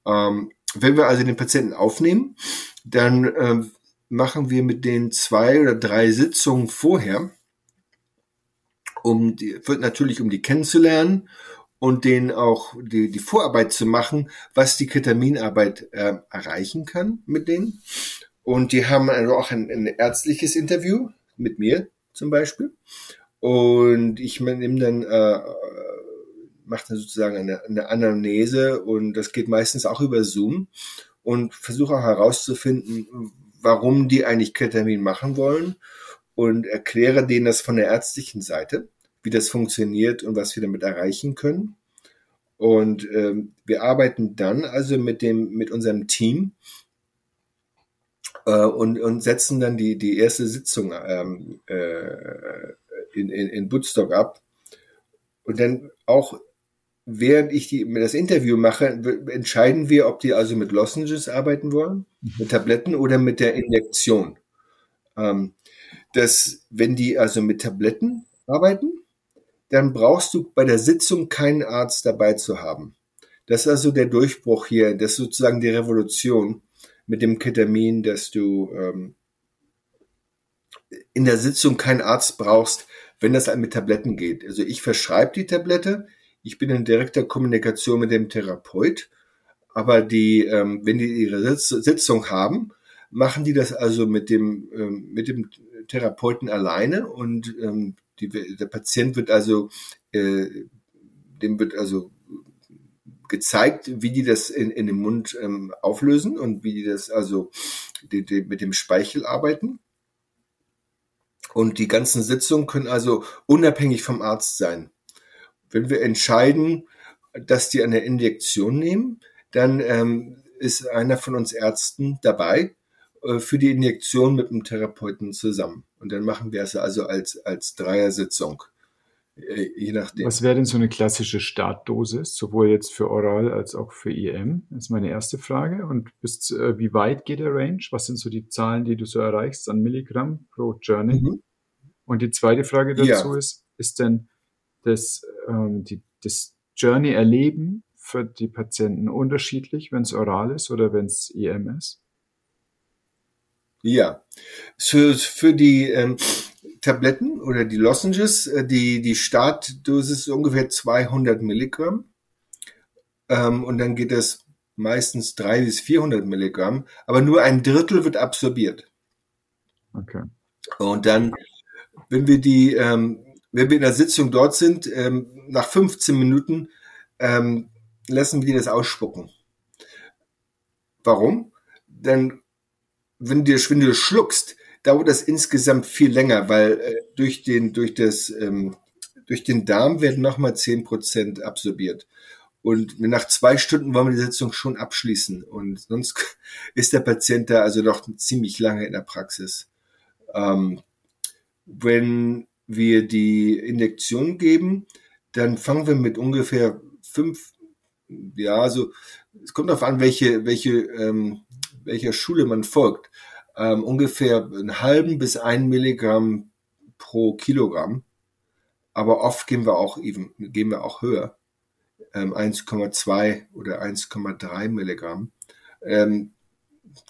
Ähm, wenn wir also den Patienten aufnehmen, dann äh, machen wir mit den zwei oder drei Sitzungen vorher, um die, wird natürlich um die kennenzulernen und denen auch die, die Vorarbeit zu machen, was die Ketaminarbeit äh, erreichen kann mit denen. Und die haben also auch ein, ein ärztliches Interview mit mir zum Beispiel. Und ich nehme dann, äh, mache dann sozusagen eine, eine Anamnese und das geht meistens auch über Zoom und versuche auch herauszufinden, warum die eigentlich Ketamin machen wollen und erkläre denen das von der ärztlichen Seite, wie das funktioniert und was wir damit erreichen können. Und ähm, wir arbeiten dann also mit dem mit unserem Team äh, und, und setzen dann die die erste Sitzung ähm, äh, in, in, in Woodstock ab. und dann auch während ich die, das Interview mache, entscheiden wir, ob die also mit Lozenges arbeiten wollen, mhm. mit Tabletten oder mit der Injektion. Ähm, dass, wenn die also mit Tabletten arbeiten, dann brauchst du bei der Sitzung keinen Arzt dabei zu haben. Das ist also der Durchbruch hier, das ist sozusagen die Revolution mit dem Ketamin, dass du ähm, in der Sitzung keinen Arzt brauchst, wenn das mit Tabletten geht. Also ich verschreibe die Tablette, ich bin in direkter Kommunikation mit dem Therapeut, aber die, ähm, wenn die ihre Sitzung haben, machen die das also mit dem, ähm, mit dem Therapeuten alleine und ähm, die, der Patient wird also, äh, dem wird also gezeigt, wie die das in, in dem Mund ähm, auflösen und wie die das also die, die, mit dem Speichel arbeiten. Und die ganzen Sitzungen können also unabhängig vom Arzt sein. Wenn wir entscheiden, dass die eine Injektion nehmen, dann ähm, ist einer von uns Ärzten dabei äh, für die Injektion mit dem Therapeuten zusammen. Und dann machen wir es also als, als Dreiersitzung. Äh, je nachdem. Was wäre denn so eine klassische Startdosis, sowohl jetzt für Oral als auch für IM? Das ist meine erste Frage. Und bis, äh, wie weit geht der Range? Was sind so die Zahlen, die du so erreichst an Milligramm pro Journey? Mhm. Und die zweite Frage dazu ja. ist, ist denn das, ähm, die, das Journey-Erleben für die Patienten unterschiedlich, wenn es oral ist oder wenn es IM ist? Ja, für, für die ähm, Tabletten oder die Lozenges, äh, die, die Startdosis ist ungefähr 200 Milligramm. Ähm, und dann geht das meistens 300 bis 400 Milligramm, aber nur ein Drittel wird absorbiert. Okay. Und dann, wenn wir die, ähm, wenn wir in der Sitzung dort sind, ähm, nach 15 Minuten ähm, lassen wir die das ausspucken. Warum? Dann, wenn du, wenn du schluckst, dauert das insgesamt viel länger, weil äh, durch den, durch das, ähm, durch den Darm werden nochmal zehn Prozent absorbiert. Und nach zwei Stunden wollen wir die Sitzung schon abschließen. Und sonst ist der Patient da also doch ziemlich lange in der Praxis. Ähm, wenn wir die Injektion geben, dann fangen wir mit ungefähr fünf, ja, also es kommt darauf an, welche, welche, ähm, welcher Schule man folgt ähm, ungefähr einen halben bis ein Milligramm pro Kilogramm. Aber oft gehen wir auch even, gehen wir auch höher. Ähm, 1,2 oder 1,3 Milligramm. Ähm,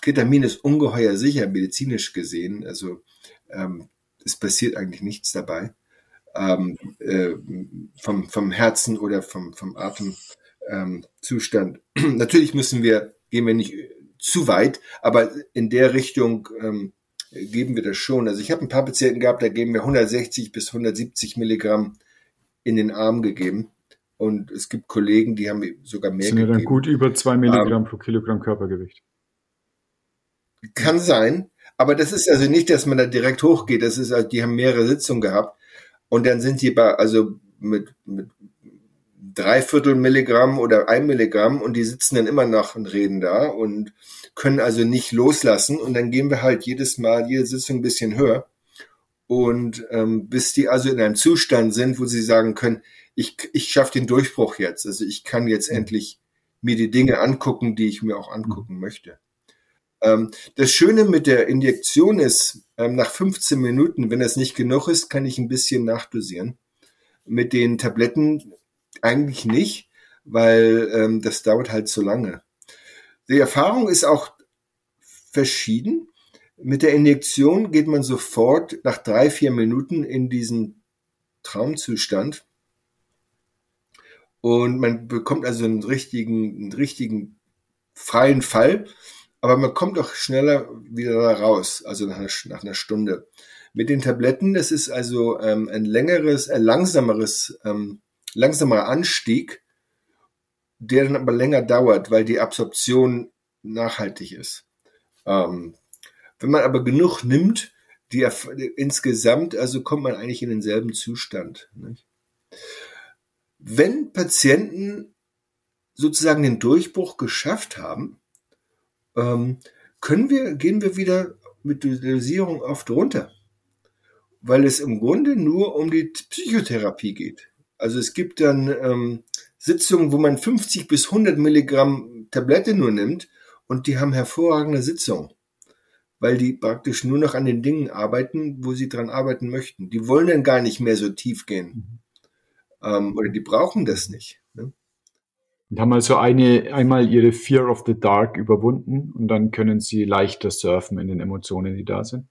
Ketamin ist ungeheuer sicher, medizinisch gesehen. Also ähm, es passiert eigentlich nichts dabei. Ähm, äh, vom, vom Herzen oder vom, vom Atemzustand. Ähm, Natürlich müssen wir, gehen wir nicht zu weit, aber in der Richtung ähm, geben wir das schon. Also ich habe ein paar Patienten gehabt, da geben wir 160 bis 170 Milligramm in den Arm gegeben. Und es gibt Kollegen, die haben sogar mehr das sind gegeben. ja dann gut über zwei Milligramm um, pro Kilogramm Körpergewicht. Kann sein, aber das ist also nicht, dass man da direkt hochgeht. Das ist, also, die haben mehrere Sitzungen gehabt und dann sind die bei, also mit, mit Dreiviertel Milligramm oder ein Milligramm und die sitzen dann immer noch und reden da und können also nicht loslassen. Und dann gehen wir halt jedes Mal, jede Sitzung ein bisschen höher. Und ähm, bis die also in einem Zustand sind, wo sie sagen können, ich, ich schaffe den Durchbruch jetzt, also ich kann jetzt endlich mir die Dinge angucken, die ich mir auch angucken möchte. Ähm, das Schöne mit der Injektion ist, ähm, nach 15 Minuten, wenn das nicht genug ist, kann ich ein bisschen nachdosieren. Mit den Tabletten eigentlich nicht, weil ähm, das dauert halt zu lange. Die Erfahrung ist auch verschieden. Mit der Injektion geht man sofort nach drei, vier Minuten in diesen Traumzustand. Und man bekommt also einen richtigen, einen richtigen freien Fall, aber man kommt auch schneller wieder da raus, also nach einer, nach einer Stunde. Mit den Tabletten, das ist also ähm, ein längeres, ein langsameres ähm, langsamer Anstieg, der dann aber länger dauert, weil die Absorption nachhaltig ist. Ähm, wenn man aber genug nimmt, die insgesamt, also kommt man eigentlich in denselben Zustand. Nicht? Wenn Patienten sozusagen den Durchbruch geschafft haben, ähm, können wir, gehen wir wieder mit der Dosierung oft runter, weil es im Grunde nur um die Psychotherapie geht. Also es gibt dann ähm, Sitzungen, wo man 50 bis 100 Milligramm Tablette nur nimmt und die haben hervorragende Sitzungen, weil die praktisch nur noch an den Dingen arbeiten, wo sie dran arbeiten möchten. Die wollen dann gar nicht mehr so tief gehen. Mhm. Ähm, oder die brauchen das nicht. Ne? Und haben also eine, einmal ihre Fear of the Dark überwunden und dann können sie leichter surfen in den Emotionen, die da sind.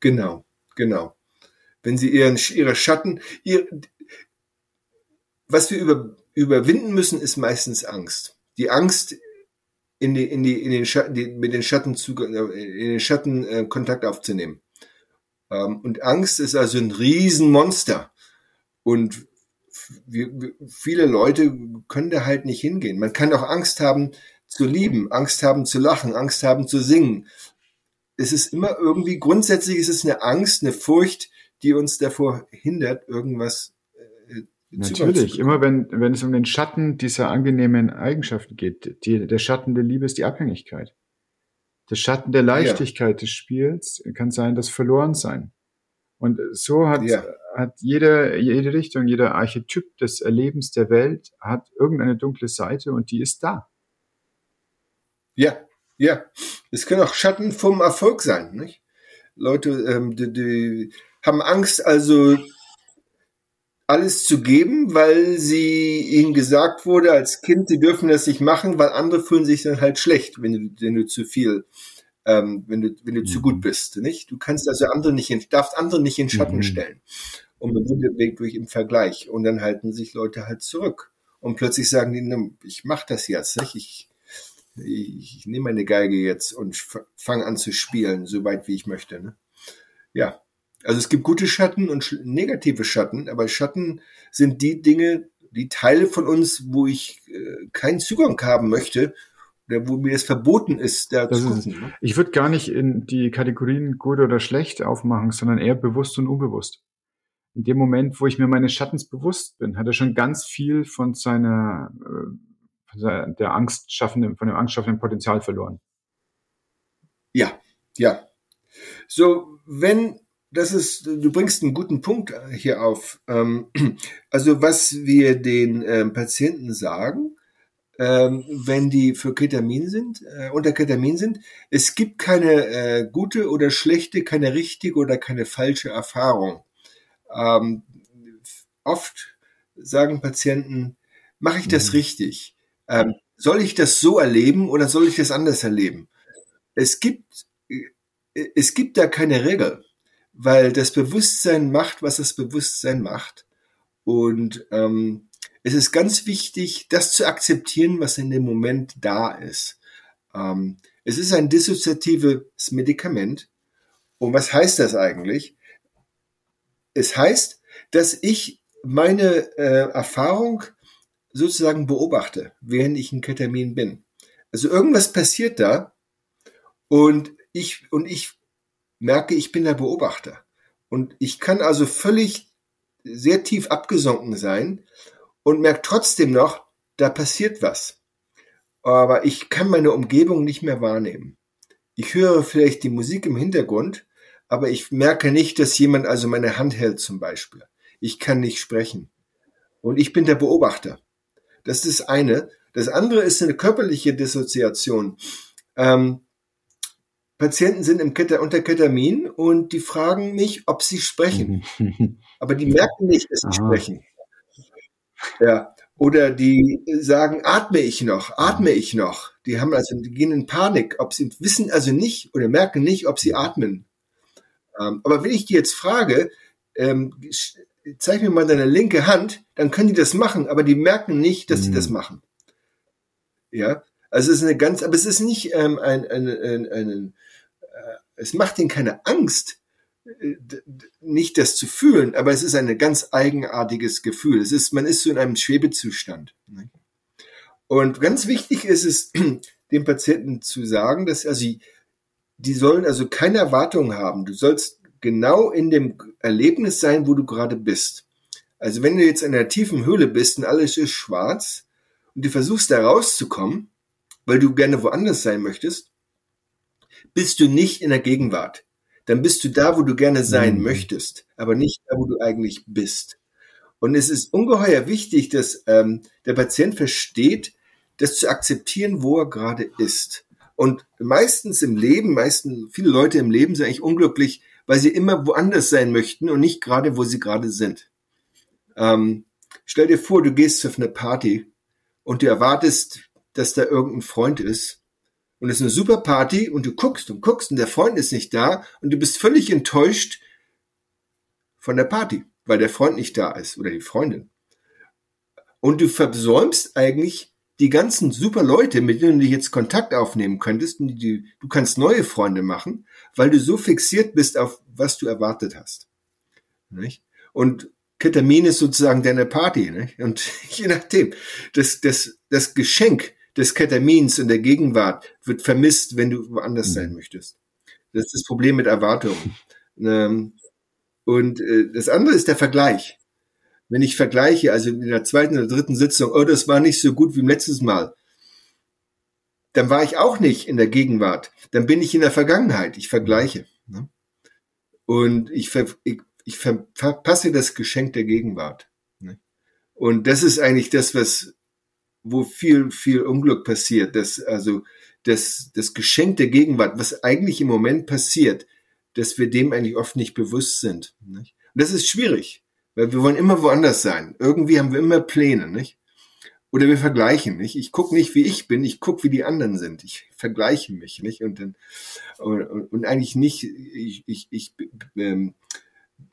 Genau, genau. Wenn sie ihren, ihre Schatten, ihr, was wir über, überwinden müssen, ist meistens Angst. Die Angst, in die, in die, in den Schatten, die, mit den Schatten zu, in den Schatten äh, Kontakt aufzunehmen. Ähm, und Angst ist also ein Riesenmonster. Und wir, viele Leute können da halt nicht hingehen. Man kann auch Angst haben zu lieben, Angst haben zu lachen, Angst haben zu singen. Es ist immer irgendwie, grundsätzlich ist es eine Angst, eine Furcht, die uns davor hindert, irgendwas Natürlich, immer wenn, wenn es um den Schatten dieser angenehmen Eigenschaften geht. Die, der Schatten der Liebe ist die Abhängigkeit. Der Schatten der Leichtigkeit ja. des Spiels kann sein das Verlorensein. Und so hat, ja. hat jede, jede Richtung, jeder Archetyp des Erlebens der Welt hat irgendeine dunkle Seite und die ist da. Ja, ja. Es können auch Schatten vom Erfolg sein, nicht? Leute, ähm, die, die haben Angst, also alles zu geben, weil sie ihnen gesagt wurde als Kind, sie dürfen das nicht machen, weil andere fühlen sich dann halt schlecht, wenn du, wenn du zu viel, ähm, wenn du, wenn du mhm. zu gut bist, nicht? Du kannst also andere nicht, in, darfst andere nicht in Schatten mhm. stellen. Und man wird durch im Vergleich. Und dann halten sich Leute halt zurück. Und plötzlich sagen die, ich mach das jetzt, nicht? Ich, ich, ich nehme meine Geige jetzt und fange an zu spielen, so weit wie ich möchte, ne? Ja, also es gibt gute Schatten und negative Schatten, aber Schatten sind die Dinge, die Teile von uns, wo ich äh, keinen Zugang haben möchte oder wo mir es verboten ist, da das zu gucken. Ne? Ich würde gar nicht in die Kategorien gut oder schlecht aufmachen, sondern eher bewusst und unbewusst. In dem Moment, wo ich mir meines Schattens bewusst bin, hat er schon ganz viel von seiner, äh, von der Angst schaffenden, von dem angstschaffenden Potenzial verloren. Ja, ja. So, wenn das ist, du bringst einen guten Punkt hier auf. Ähm, also was wir den ähm, Patienten sagen, ähm, wenn die für Ketamin sind, äh, unter Ketamin sind, es gibt keine äh, gute oder schlechte, keine richtige oder keine falsche Erfahrung. oft sagen Patienten, mache ich das mhm. richtig? soll ich das so erleben oder soll ich das anders erleben? Es gibt, äh, es gibt da keine Regel weil das Bewusstsein macht, was das Bewusstsein macht. Und ähm, es ist ganz wichtig, das zu akzeptieren, was in dem Moment da ist. Ähm, es ist ein dissoziatives Medikament. Und was heißt das eigentlich? Es heißt, dass ich meine äh, Erfahrung sozusagen beobachte, während ich in Ketamin bin. Also irgendwas passiert da und ich, und ich merke, ich bin der Beobachter. Und ich kann also völlig sehr tief abgesunken sein und merke trotzdem noch, da passiert was. Aber ich kann meine Umgebung nicht mehr wahrnehmen. Ich höre vielleicht die Musik im Hintergrund, aber ich merke nicht, dass jemand also meine Hand hält zum Beispiel. Ich kann nicht sprechen. Und ich bin der Beobachter. Das ist das eine. Das andere ist eine körperliche Dissoziation. Ähm, Patienten sind im Keta unter Ketamin und die fragen mich, ob sie sprechen. Aber die merken nicht, dass sie Aha. sprechen. Ja. Oder die sagen, atme ich noch, atme ich noch. Die haben also, die gehen in Panik, ob sie wissen also nicht oder merken nicht, ob sie atmen. Ähm, aber wenn ich die jetzt frage, ähm, zeig mir mal deine linke Hand, dann können die das machen, aber die merken nicht, dass mhm. sie das machen. Ja, also es ist eine ganz, aber es ist nicht ähm, ein, ein, ein, ein, es macht ihnen keine Angst, äh, nicht das zu fühlen, aber es ist ein ganz eigenartiges Gefühl. Es ist, man ist so in einem Schwebezustand. Ne? Und ganz wichtig ist es, dem Patienten zu sagen, dass also die sollen also keine Erwartungen haben. Du sollst genau in dem Erlebnis sein, wo du gerade bist. Also wenn du jetzt in einer tiefen Höhle bist und alles ist schwarz und du versuchst da rauszukommen, weil du gerne woanders sein möchtest, bist du nicht in der Gegenwart. Dann bist du da, wo du gerne sein mhm. möchtest, aber nicht da, wo du eigentlich bist. Und es ist ungeheuer wichtig, dass ähm, der Patient versteht, das zu akzeptieren, wo er gerade ist. Und meistens im Leben, meistens viele Leute im Leben sind eigentlich unglücklich, weil sie immer woanders sein möchten und nicht gerade, wo sie gerade sind. Ähm, stell dir vor, du gehst auf eine Party und du erwartest, dass da irgendein Freund ist. Und es ist eine super Party und du guckst und guckst und der Freund ist nicht da und du bist völlig enttäuscht von der Party, weil der Freund nicht da ist oder die Freundin. Und du versäumst eigentlich die ganzen super Leute, mit denen du jetzt Kontakt aufnehmen könntest, und die, du kannst neue Freunde machen, weil du so fixiert bist auf was du erwartet hast. Nicht? Und Ketamin ist sozusagen deine Party. Nicht? Und je nachdem, das, das, das Geschenk des Ketamins in der Gegenwart wird vermisst, wenn du woanders mhm. sein möchtest. Das ist das Problem mit Erwartungen. Ähm, und äh, das andere ist der Vergleich. Wenn ich vergleiche, also in der zweiten oder dritten Sitzung, oh, das war nicht so gut wie im letzten Mal, dann war ich auch nicht in der Gegenwart. Dann bin ich in der Vergangenheit. Ich vergleiche. Ne? Und ich, ver, ich, ich verpasse das Geschenk der Gegenwart. Ne? Und das ist eigentlich das, was, wo viel, viel Unglück passiert. Das, also, das, das Geschenk der Gegenwart, was eigentlich im Moment passiert, dass wir dem eigentlich oft nicht bewusst sind. Nicht? Und das ist schwierig, weil wir wollen immer woanders sein. Irgendwie haben wir immer Pläne, nicht? Oder wir vergleichen, nicht? Ich gucke nicht, wie ich bin, ich gucke, wie die anderen sind. Ich vergleiche mich, nicht? Und dann und, und eigentlich nicht, ich, ich, ich ähm,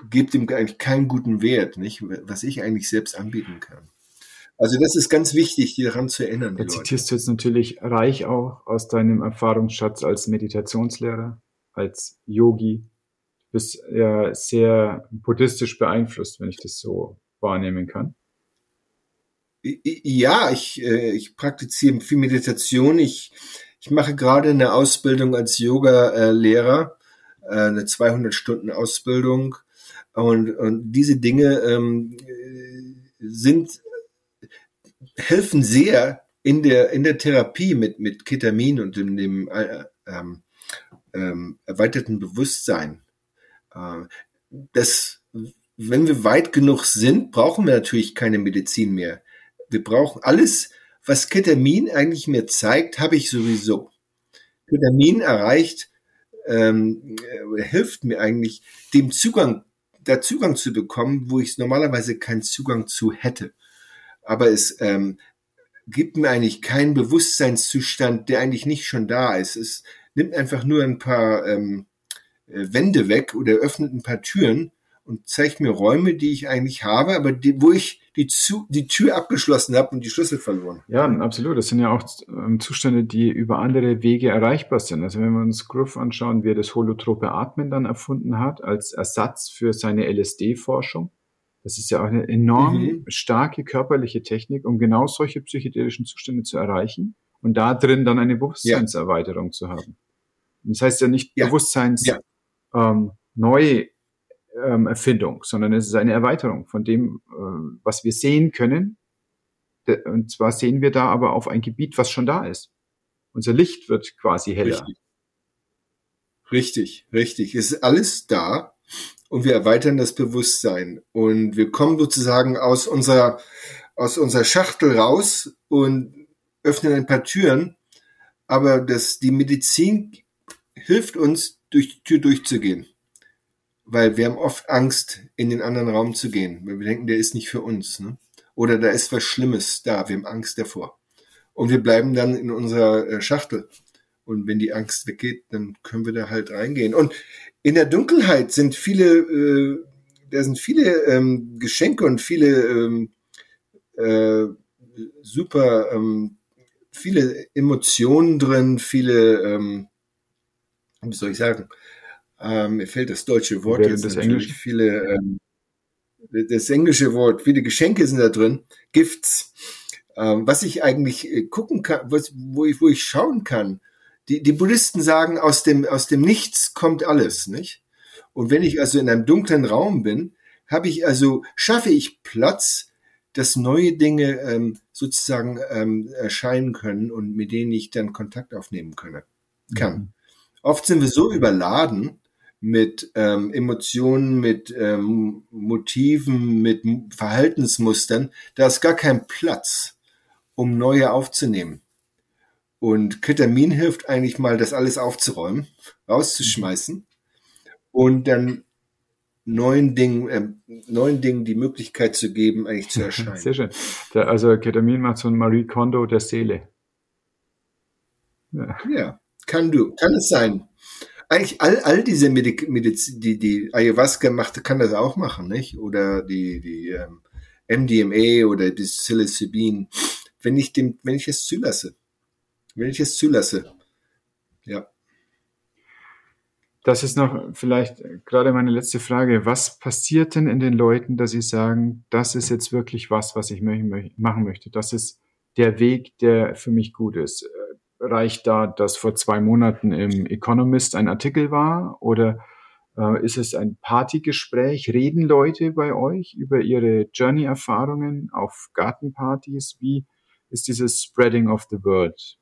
gebe dem eigentlich keinen guten Wert, nicht? Was ich eigentlich selbst anbieten kann. Also das ist ganz wichtig, die daran zu erinnern. Da zitierst du jetzt natürlich reich auch aus deinem Erfahrungsschatz als Meditationslehrer, als Yogi. Du bist ja sehr buddhistisch beeinflusst, wenn ich das so wahrnehmen kann. Ja, ich, äh, ich praktiziere viel Meditation. Ich, ich mache gerade eine Ausbildung als Yoga-Lehrer, äh, eine 200 Stunden Ausbildung. Und, und diese Dinge ähm, sind, helfen sehr in der, in der Therapie mit, mit Ketamin und in dem äh, ähm, ähm, erweiterten Bewusstsein. Äh, das, wenn wir weit genug sind, brauchen wir natürlich keine Medizin mehr wir brauchen alles, was Ketamin eigentlich mir zeigt, habe ich sowieso. Ketamin erreicht, ähm, äh, hilft mir eigentlich, dem Zugang, da Zugang zu bekommen, wo ich normalerweise keinen Zugang zu hätte. Aber es ähm, gibt mir eigentlich keinen Bewusstseinszustand, der eigentlich nicht schon da ist. Es nimmt einfach nur ein paar ähm, äh, Wände weg oder öffnet ein paar Türen und zeigt mir Räume, die ich eigentlich habe, aber die, wo ich die, zu, die Tür abgeschlossen habe und die Schlüssel verloren. Ja, absolut. Das sind ja auch ähm, Zustände, die über andere Wege erreichbar sind. Also wenn wir uns Groove anschauen, wie er das holotrope Atmen dann erfunden hat, als Ersatz für seine LSD-Forschung. Das ist ja auch eine enorm mhm. starke körperliche Technik, um genau solche psychedelischen Zustände zu erreichen und da drin dann eine Bewusstseinserweiterung ja. zu haben. das heißt ja nicht ja. Bewusstseins ja. Ähm, neu ähm, Erfindung, sondern es ist eine Erweiterung von dem, äh, was wir sehen können. Und zwar sehen wir da aber auf ein Gebiet, was schon da ist. Unser Licht wird quasi heller. Richtig, richtig. richtig. Es ist alles da und wir erweitern das Bewusstsein. Und wir kommen sozusagen aus unserer, aus unserer Schachtel raus und öffnen ein paar Türen. Aber das, die Medizin hilft uns, durch die Tür durchzugehen weil wir haben oft Angst, in den anderen Raum zu gehen, weil wir denken, der ist nicht für uns. Ne? Oder da ist was Schlimmes da, wir haben Angst davor. Und wir bleiben dann in unserer äh, Schachtel. Und wenn die Angst weggeht, dann können wir da halt reingehen. Und in der Dunkelheit sind viele, äh, da sind viele ähm, Geschenke und viele ähm, äh, super, ähm, viele Emotionen drin, viele, ähm, wie soll ich sagen, ähm, mir fehlt das deutsche Wort jetzt natürlich. Englisch? Viele, ähm, das englische Wort, viele Geschenke sind da drin, Gifts. Ähm, was ich eigentlich äh, gucken kann, was, wo ich, wo ich schauen kann. Die, die Buddhisten sagen, aus dem, aus dem Nichts kommt alles, nicht? Und wenn ich also in einem dunklen Raum bin, habe ich also, schaffe ich Platz, dass neue Dinge ähm, sozusagen ähm, erscheinen können und mit denen ich dann Kontakt aufnehmen könne, kann. Mhm. Oft sind wir so überladen, mit ähm, Emotionen, mit ähm, Motiven, mit Verhaltensmustern, da ist gar kein Platz, um neue aufzunehmen. Und Ketamin hilft eigentlich mal, das alles aufzuräumen, rauszuschmeißen und dann neuen Dingen, äh, neuen Dingen die Möglichkeit zu geben, eigentlich zu erscheinen. Sehr schön. Da, also Ketamin macht so ein Marie Kondo der Seele. Ja. ja, kann du, kann es sein. Eigentlich all, all diese Medik Mediz die, die Ayahuasca macht, kann das auch machen, nicht? Oder die, die ähm, MDMA oder die Psilocybin. Wenn ich dem, wenn ich es zulasse. Wenn ich es zulasse. Ja. Das ist noch vielleicht gerade meine letzte Frage. Was passiert denn in den Leuten, dass sie sagen, das ist jetzt wirklich was, was ich machen möchte? Das ist der Weg, der für mich gut ist reicht da, dass vor zwei Monaten im Economist ein Artikel war? Oder äh, ist es ein Partygespräch? Reden Leute bei euch über ihre Journey-Erfahrungen auf Gartenpartys? Wie ist dieses Spreading of the Word?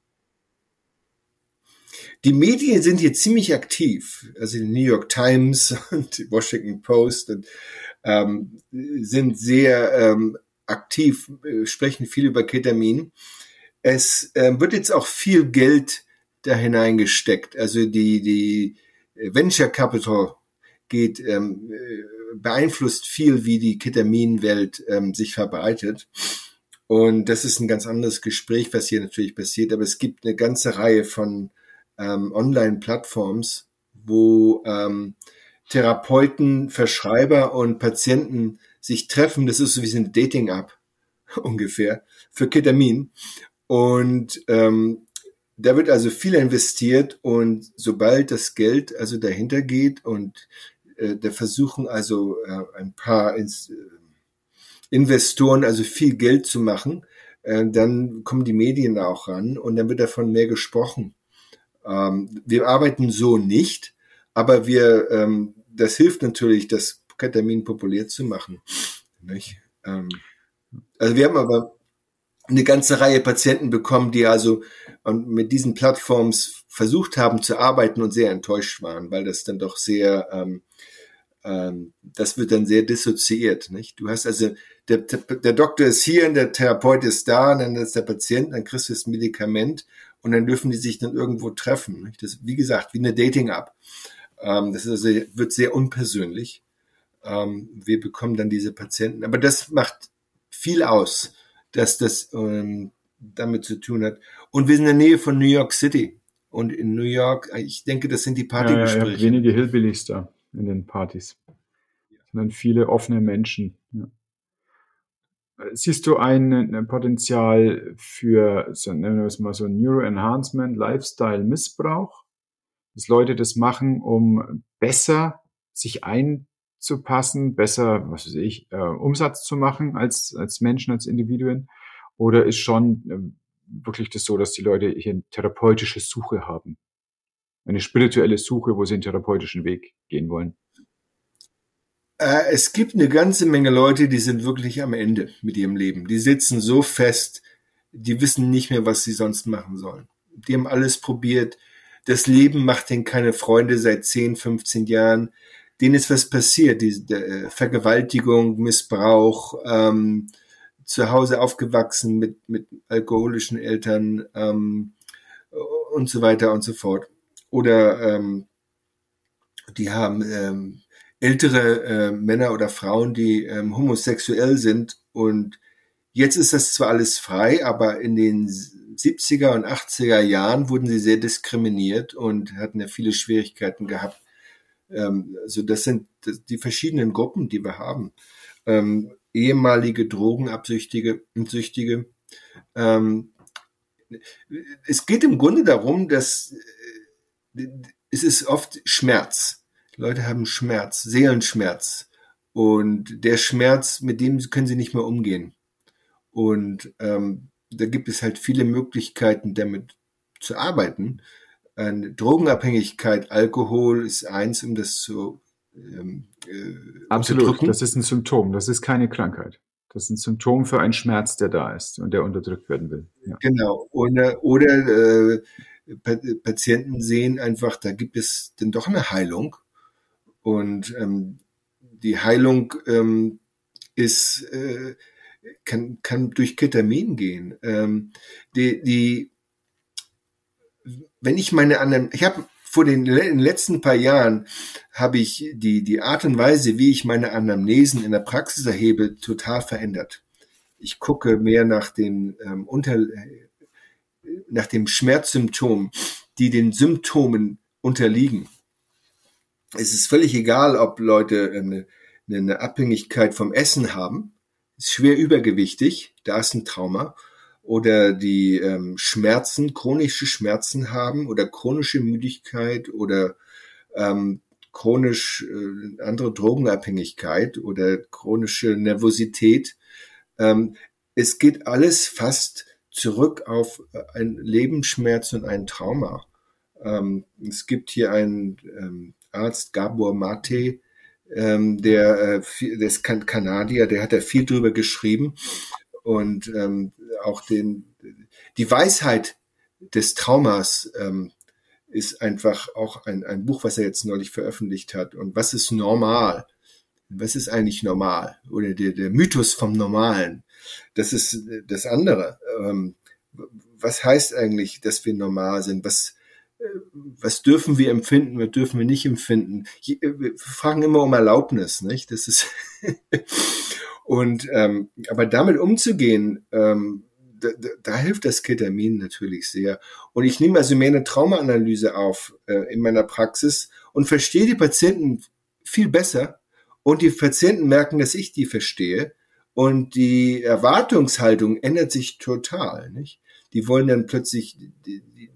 Die Medien sind hier ziemlich aktiv. Also die New York Times und die Washington Post und, ähm, sind sehr ähm, aktiv, äh, sprechen viel über Ketamin. Es äh, wird jetzt auch viel Geld da hineingesteckt. Also die, die Venture Capital geht, ähm, äh, beeinflusst viel, wie die Ketaminwelt ähm, sich verbreitet. Und das ist ein ganz anderes Gespräch, was hier natürlich passiert. Aber es gibt eine ganze Reihe von ähm, Online-Plattforms, wo ähm, Therapeuten, Verschreiber und Patienten sich treffen. Das ist so wie eine Dating-App ungefähr für Ketamin. Und ähm, da wird also viel investiert und sobald das Geld also dahinter geht und äh, da versuchen also äh, ein paar Ins äh, Investoren also viel Geld zu machen, äh, dann kommen die Medien auch ran und dann wird davon mehr gesprochen. Ähm, wir arbeiten so nicht, aber wir, ähm, das hilft natürlich, das Ketamin populär zu machen. Nicht? Ähm, also wir haben aber eine ganze Reihe Patienten bekommen, die also mit diesen Plattforms versucht haben zu arbeiten und sehr enttäuscht waren, weil das dann doch sehr, ähm, ähm, das wird dann sehr dissoziiert. Nicht? Du hast also, der, der Doktor ist hier und der Therapeut ist da, dann ist der Patient, dann kriegst du das Medikament und dann dürfen die sich dann irgendwo treffen. Nicht? Das wie gesagt, wie eine Dating-App. Ähm, das also, wird sehr unpersönlich. Ähm, wir bekommen dann diese Patienten. Aber das macht viel aus dass das ähm, damit zu tun hat. Und wir sind in der Nähe von New York City. Und in New York, ich denke, das sind die Partygespräche. Ja, ja, wenige Hillbillies da in den Partys. Sondern viele offene Menschen. Ja. Siehst du ein, ein, Potenzial für, so, nennen wir es mal so, Neuroenhancement, Lifestyle-Missbrauch? Dass Leute das machen, um besser sich ein zu passen, besser, was weiß ich, äh, Umsatz zu machen als, als Menschen, als Individuen? Oder ist schon äh, wirklich das so, dass die Leute hier eine therapeutische Suche haben? Eine spirituelle Suche, wo sie einen therapeutischen Weg gehen wollen? Äh, es gibt eine ganze Menge Leute, die sind wirklich am Ende mit ihrem Leben. Die sitzen so fest, die wissen nicht mehr, was sie sonst machen sollen. Die haben alles probiert. Das Leben macht ihnen keine Freunde seit 10, 15 Jahren denen ist was passiert, die, äh, Vergewaltigung, Missbrauch, ähm, zu Hause aufgewachsen mit, mit alkoholischen Eltern ähm, und so weiter und so fort. Oder ähm, die haben ähm, ältere äh, Männer oder Frauen, die ähm, homosexuell sind und jetzt ist das zwar alles frei, aber in den 70er und 80er Jahren wurden sie sehr diskriminiert und hatten ja viele Schwierigkeiten gehabt, ähm, also das sind die verschiedenen Gruppen, die wir haben. Ähm, ehemalige Drogenabsüchtige und Süchtige. Ähm, es geht im Grunde darum, dass äh, es ist oft Schmerz. Leute haben Schmerz, Seelenschmerz. Und der Schmerz, mit dem können sie nicht mehr umgehen. Und ähm, da gibt es halt viele Möglichkeiten, damit zu arbeiten. Eine Drogenabhängigkeit, Alkohol ist eins, um das zu ähm, äh, Absolut, das ist ein Symptom, das ist keine Krankheit. Das ist ein Symptom für einen Schmerz, der da ist und der unterdrückt werden will. Ja. Genau. Oder, oder äh, Patienten sehen einfach, da gibt es denn doch eine Heilung. Und ähm, die Heilung ähm, ist äh, kann, kann durch Ketamin gehen. Ähm, die, die, wenn ich meine anderen, ich habe vor den, letzten paar Jahren habe ich die, die Art und Weise, wie ich meine Anamnesen in der Praxis erhebe, total verändert. Ich gucke mehr nach den ähm, unter, nach dem Schmerzsymptom, die den Symptomen unterliegen. Es ist völlig egal, ob Leute eine, eine Abhängigkeit vom Essen haben, ist schwer übergewichtig, da ist ein Trauma, oder die ähm, Schmerzen, chronische Schmerzen haben oder chronische Müdigkeit oder ähm, chronisch äh, andere Drogenabhängigkeit oder chronische Nervosität. Ähm, es geht alles fast zurück auf ein Lebensschmerz und ein Trauma. Ähm, es gibt hier einen ähm, Arzt, Gabor Mate, ähm, der, äh, der ist Kanadier, der hat da viel drüber geschrieben und ähm, auch den, die Weisheit des Traumas ähm, ist einfach auch ein, ein Buch, was er jetzt neulich veröffentlicht hat. Und was ist normal? Was ist eigentlich normal? Oder der, der Mythos vom Normalen. Das ist das andere. Ähm, was heißt eigentlich, dass wir normal sind? Was, was dürfen wir empfinden, was dürfen wir nicht empfinden? Äh, wir fragen immer um Erlaubnis, nicht? Das ist und ähm, aber damit umzugehen, ähm, da, da, da hilft das Ketamin natürlich sehr. Und ich nehme also mehr eine Traumaanalyse auf äh, in meiner Praxis und verstehe die Patienten viel besser. Und die Patienten merken, dass ich die verstehe. Und die Erwartungshaltung ändert sich total. Nicht? Die wollen dann plötzlich, die, die,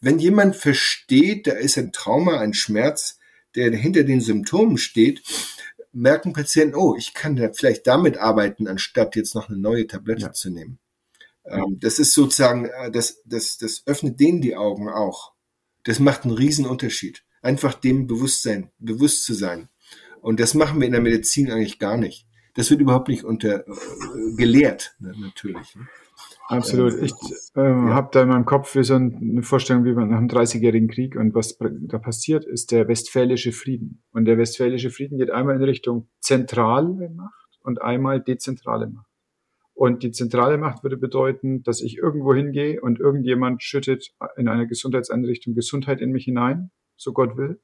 wenn jemand versteht, da ist ein Trauma, ein Schmerz, der hinter den Symptomen steht, merken Patienten, oh, ich kann da vielleicht damit arbeiten, anstatt jetzt noch eine neue Tablette ja. zu nehmen. Ähm, das ist sozusagen, äh, das, das, das öffnet denen die Augen auch. Das macht einen riesen Unterschied. Einfach dem Bewusstsein, bewusst zu sein. Und das machen wir in der Medizin eigentlich gar nicht. Das wird überhaupt nicht unter äh, gelehrt, ne, natürlich. Absolut. Ich äh, ja. habe da in meinem Kopf wie so eine Vorstellung wie nach dem 30-jährigen Krieg und was da passiert, ist der westfälische Frieden. Und der westfälische Frieden geht einmal in Richtung zentrale Macht und einmal dezentrale Macht. Und die zentrale Macht würde bedeuten, dass ich irgendwo hingehe und irgendjemand schüttet in einer Gesundheitseinrichtung Gesundheit in mich hinein, so Gott will.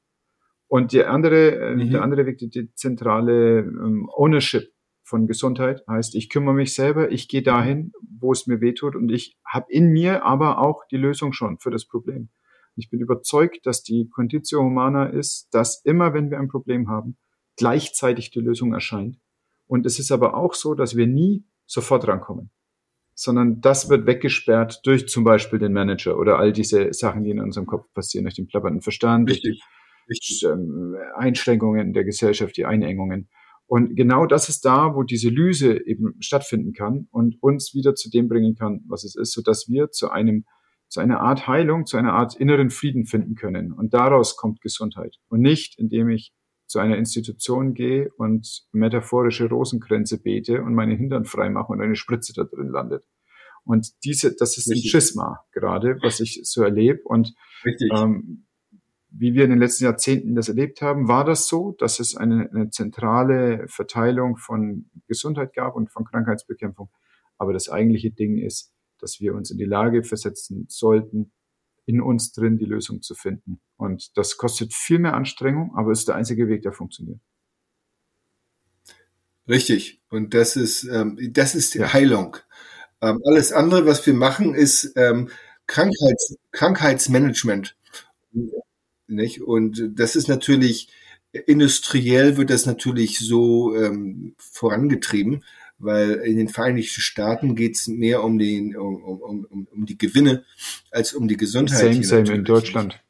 Und die andere, äh, mhm. der andere Weg, die zentrale ähm, Ownership von Gesundheit heißt, ich kümmere mich selber, ich gehe dahin, wo es mir wehtut und ich habe in mir aber auch die Lösung schon für das Problem. Ich bin überzeugt, dass die Conditio Humana ist, dass immer, wenn wir ein Problem haben, gleichzeitig die Lösung erscheint. Und es ist aber auch so, dass wir nie sofort rankommen, sondern das wird weggesperrt durch zum Beispiel den Manager oder all diese Sachen, die in unserem Kopf passieren, durch den plappernden Verstand, Richtig. durch die ähm, Einschränkungen der Gesellschaft, die Einengungen. Und genau das ist da, wo diese Lyse eben stattfinden kann und uns wieder zu dem bringen kann, was es ist, so dass wir zu einem, zu einer Art Heilung, zu einer Art inneren Frieden finden können. Und daraus kommt Gesundheit. Und nicht, indem ich zu einer Institution gehe und metaphorische Rosenkränze bete und meine Hintern frei mache und eine Spritze da drin landet. Und diese, das ist Richtig. ein Schisma gerade, was ich so erlebe. Und ähm, wie wir in den letzten Jahrzehnten das erlebt haben, war das so, dass es eine, eine zentrale Verteilung von Gesundheit gab und von Krankheitsbekämpfung. Aber das eigentliche Ding ist, dass wir uns in die Lage versetzen sollten, in uns drin die Lösung zu finden. Und das kostet viel mehr Anstrengung, aber ist der einzige Weg, der funktioniert. Richtig. Und das ist, ähm, das ist die ja. Heilung. Ähm, alles andere, was wir machen, ist ähm, Krankheits, Krankheitsmanagement. Nicht? Und das ist natürlich, industriell wird das natürlich so ähm, vorangetrieben, weil in den Vereinigten Staaten geht es mehr um, den, um, um, um, um die Gewinne als um die Gesundheit. Same, same in Deutschland.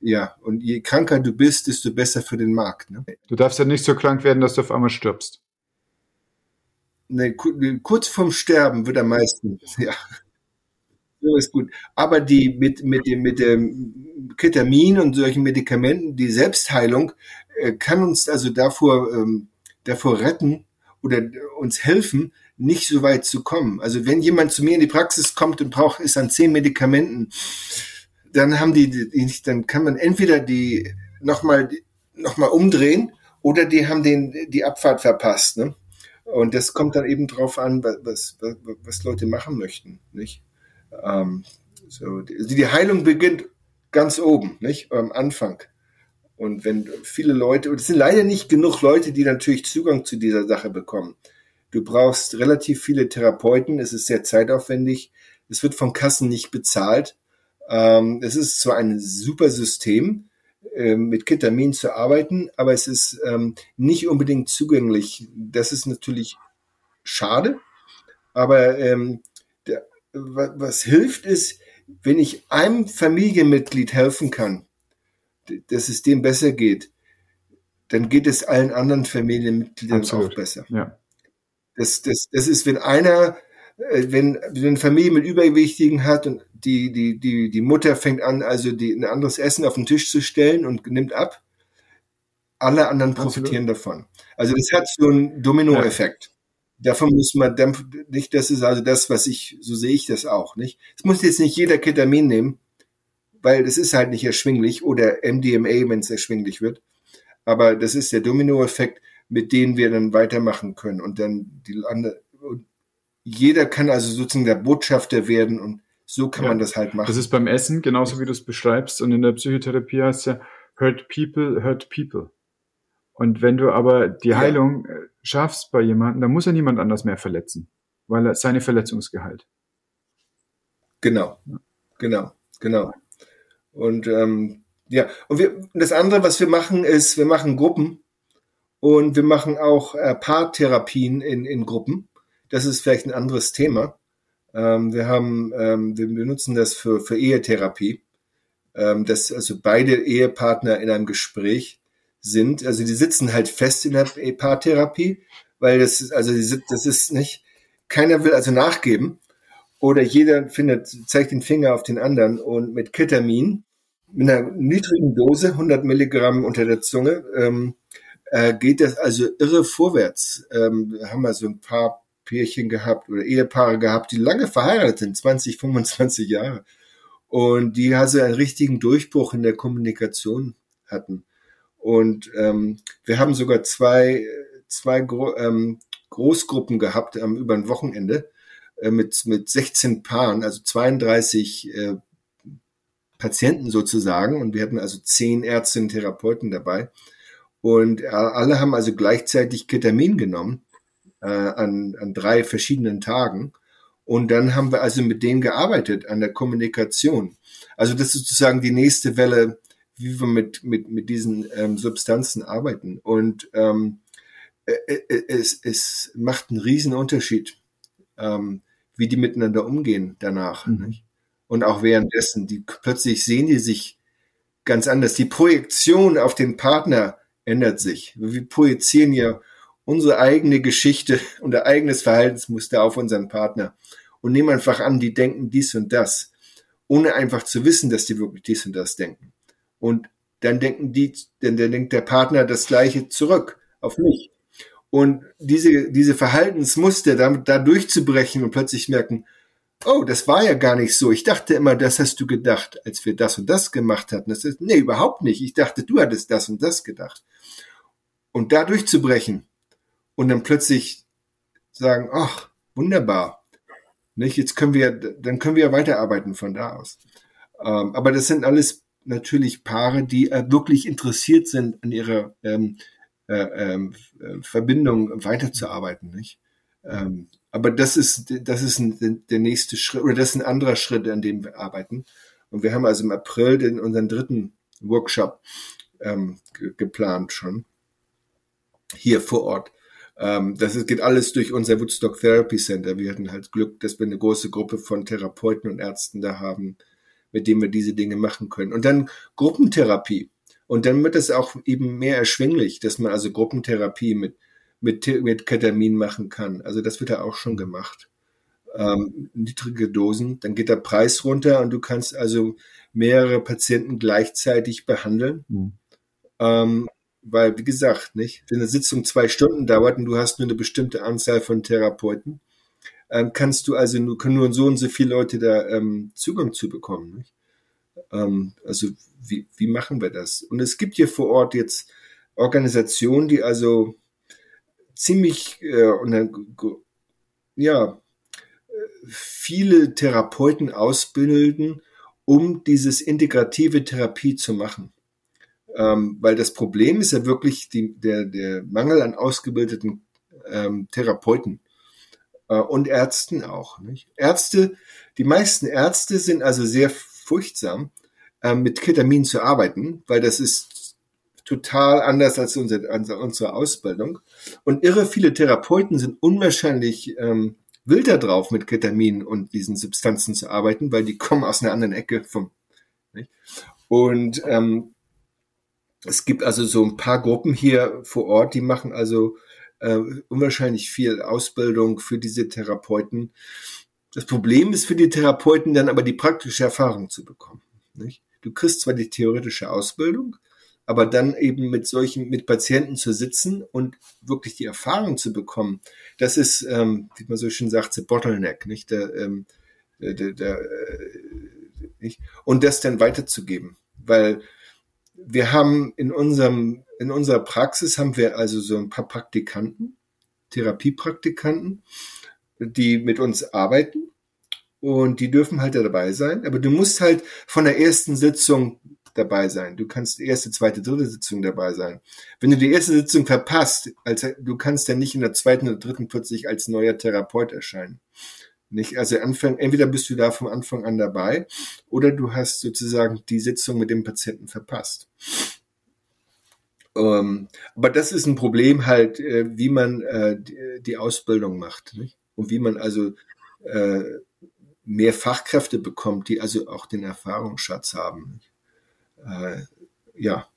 Ja, und je kranker du bist, desto besser für den Markt. Ne? Du darfst ja nicht so krank werden, dass du auf einmal stirbst. Ne, kurz vorm Sterben wird am meisten, ja. Ist gut. Aber die mit, mit dem, mit dem Ketamin und solchen Medikamenten, die Selbstheilung, äh, kann uns also davor, ähm, davor retten oder uns helfen, nicht so weit zu kommen. Also wenn jemand zu mir in die Praxis kommt und braucht, ist an zehn Medikamenten, dann haben die, dann kann man entweder die nochmal nochmal umdrehen oder die haben den, die Abfahrt verpasst. Ne? Und das kommt dann eben drauf an, was, was, was Leute machen möchten. Nicht? Ähm, so, die, die Heilung beginnt ganz oben, nicht? Am Anfang. Und wenn viele Leute, und es sind leider nicht genug Leute, die natürlich Zugang zu dieser Sache bekommen. Du brauchst relativ viele Therapeuten, es ist sehr zeitaufwendig, es wird von Kassen nicht bezahlt. Ähm, es ist zwar ein super System, äh, mit Ketamin zu arbeiten, aber es ist ähm, nicht unbedingt zugänglich. Das ist natürlich schade, aber ähm, was hilft ist, wenn ich einem Familienmitglied helfen kann, dass es dem besser geht, dann geht es allen anderen Familienmitgliedern Absolut. auch besser. Ja. Das, das, das ist, wenn einer, äh, wenn, wenn eine Familie mit Übergewichtigen hat und die, die, die, die Mutter fängt an, also die, ein anderes Essen auf den Tisch zu stellen und nimmt ab, alle anderen profitieren Absolut. davon. Also das hat so einen Dominoeffekt. Davon muss man nicht, das ist also das, was ich, so sehe ich das auch, nicht? Es muss jetzt nicht jeder Ketamin nehmen, weil das ist halt nicht erschwinglich oder MDMA, wenn es erschwinglich wird. Aber das ist der Dominoeffekt, mit dem wir dann weitermachen können und dann die andere, jeder kann also sozusagen der Botschafter werden und so kann ja, man das halt machen. Das ist beim Essen genauso wie du es beschreibst und in der Psychotherapie heißt es ja hurt people, hurt people. Und wenn du aber die ja. Heilung äh, schaffst bei jemandem, dann muss er niemand anders mehr verletzen, weil er seine Verletzungsgehalt. Genau, genau, genau. Und ähm, ja, und wir, das andere, was wir machen, ist, wir machen Gruppen und wir machen auch äh, Paartherapien in, in Gruppen. Das ist vielleicht ein anderes Thema. Ähm, wir haben, ähm, wir benutzen das für, für Ehetherapie, ähm, dass also beide Ehepartner in einem Gespräch sind. Also die sitzen halt fest in der Paartherapie, weil das ist, also die, das ist nicht, keiner will also nachgeben oder jeder findet, zeigt den Finger auf den anderen und mit Ketamin, mit einer niedrigen Dose, 100 Milligramm unter der Zunge, ähm, äh, geht das also irre vorwärts. Ähm, haben wir so ein paar Pärchen gehabt oder Ehepaare gehabt, die lange verheiratet sind, 20, 25 Jahre. Und die also einen richtigen Durchbruch in der Kommunikation hatten. Und ähm, wir haben sogar zwei, zwei Gro ähm, Großgruppen gehabt ähm, über ein Wochenende äh, mit, mit 16 Paaren, also 32 äh, Patienten sozusagen. Und wir hatten also zehn Ärztinnen und Therapeuten dabei. Und äh, alle haben also gleichzeitig Ketamin genommen äh, an, an drei verschiedenen Tagen. Und dann haben wir also mit denen gearbeitet an der Kommunikation. Also das ist sozusagen die nächste Welle, wie wir mit, mit, mit diesen ähm, Substanzen arbeiten. Und ähm, äh, äh, es, es macht einen riesen Unterschied. Ähm, wie die miteinander umgehen danach. Mhm. Und auch währenddessen, die plötzlich sehen die sich ganz anders. Die Projektion auf den Partner ändert sich. Wir projizieren ja unsere eigene Geschichte, unser eigenes Verhaltensmuster auf unseren Partner und nehmen einfach an, die denken dies und das, ohne einfach zu wissen, dass die wirklich dies und das denken. Und dann denken die, denn dann denkt der Partner das Gleiche zurück auf mich. Und diese, diese Verhaltensmuster da, da durchzubrechen und plötzlich merken, oh, das war ja gar nicht so. Ich dachte immer, das hast du gedacht, als wir das und das gemacht hatten. Das ist, nee, überhaupt nicht. Ich dachte, du hattest das und das gedacht. Und da durchzubrechen und dann plötzlich sagen, ach, wunderbar. Nicht? Jetzt können wir, dann können wir weiterarbeiten von da aus. Ähm, aber das sind alles natürlich Paare, die äh, wirklich interessiert sind an ihrer ähm, äh, ähm, äh, Verbindung weiterzuarbeiten, nicht? Ähm, aber das ist, das ist ein, der nächste Schritt, oder das ist ein anderer Schritt, an dem wir arbeiten. Und wir haben also im April den, unseren dritten Workshop ähm, geplant schon. Hier vor Ort. Ähm, das ist, geht alles durch unser Woodstock Therapy Center. Wir hatten halt Glück, dass wir eine große Gruppe von Therapeuten und Ärzten da haben, mit denen wir diese Dinge machen können. Und dann Gruppentherapie. Und dann wird es auch eben mehr erschwinglich, dass man also Gruppentherapie mit, mit, mit Ketamin machen kann. Also das wird ja auch schon gemacht. Ähm, niedrige Dosen, dann geht der Preis runter und du kannst also mehrere Patienten gleichzeitig behandeln. Mhm. Ähm, weil, wie gesagt, nicht, wenn eine Sitzung zwei Stunden dauert und du hast nur eine bestimmte Anzahl von Therapeuten, ähm, kannst du also nur, können nur so und so viele Leute da ähm, Zugang zu bekommen. Nicht? Ähm, also wie, wie machen wir das? Und es gibt hier vor Ort jetzt Organisation, die also ziemlich äh, ja, viele Therapeuten ausbilden, um dieses integrative Therapie zu machen. Ähm, weil das Problem ist ja wirklich die, der, der Mangel an ausgebildeten ähm, Therapeuten und Ärzten auch. Nicht? Ärzte, die meisten Ärzte sind also sehr furchtsam, äh, mit Ketamin zu arbeiten, weil das ist total anders als unsere, unsere Ausbildung. Und irre viele Therapeuten sind unwahrscheinlich ähm, wilder drauf, mit Ketamin und diesen Substanzen zu arbeiten, weil die kommen aus einer anderen Ecke vom. Nicht? Und ähm, es gibt also so ein paar Gruppen hier vor Ort, die machen also äh, unwahrscheinlich viel Ausbildung für diese Therapeuten. Das Problem ist für die Therapeuten dann aber die praktische Erfahrung zu bekommen. Nicht? Du kriegst zwar die theoretische Ausbildung, aber dann eben mit solchen, mit Patienten zu sitzen und wirklich die Erfahrung zu bekommen, das ist, ähm, wie man so schön sagt, the bottleneck, nicht? Der, ähm, der, der, der äh, nicht? Und das dann weiterzugeben, weil wir haben in unserem, in unserer Praxis haben wir also so ein paar Praktikanten, Therapiepraktikanten, die mit uns arbeiten und die dürfen halt dabei sein, aber du musst halt von der ersten Sitzung dabei sein. Du kannst erste, zweite, dritte Sitzung dabei sein. Wenn du die erste Sitzung verpasst, als, du kannst dann nicht in der zweiten oder dritten plötzlich als neuer Therapeut erscheinen. Nicht? Also Anfang, entweder bist du da vom Anfang an dabei oder du hast sozusagen die Sitzung mit dem Patienten verpasst. Ähm, aber das ist ein Problem halt, äh, wie man äh, die, Ausbildung macht nicht? und wie man also äh, mehr Fachkräfte bekommt, die also auch den Erfahrungsschatz haben. Äh, ja,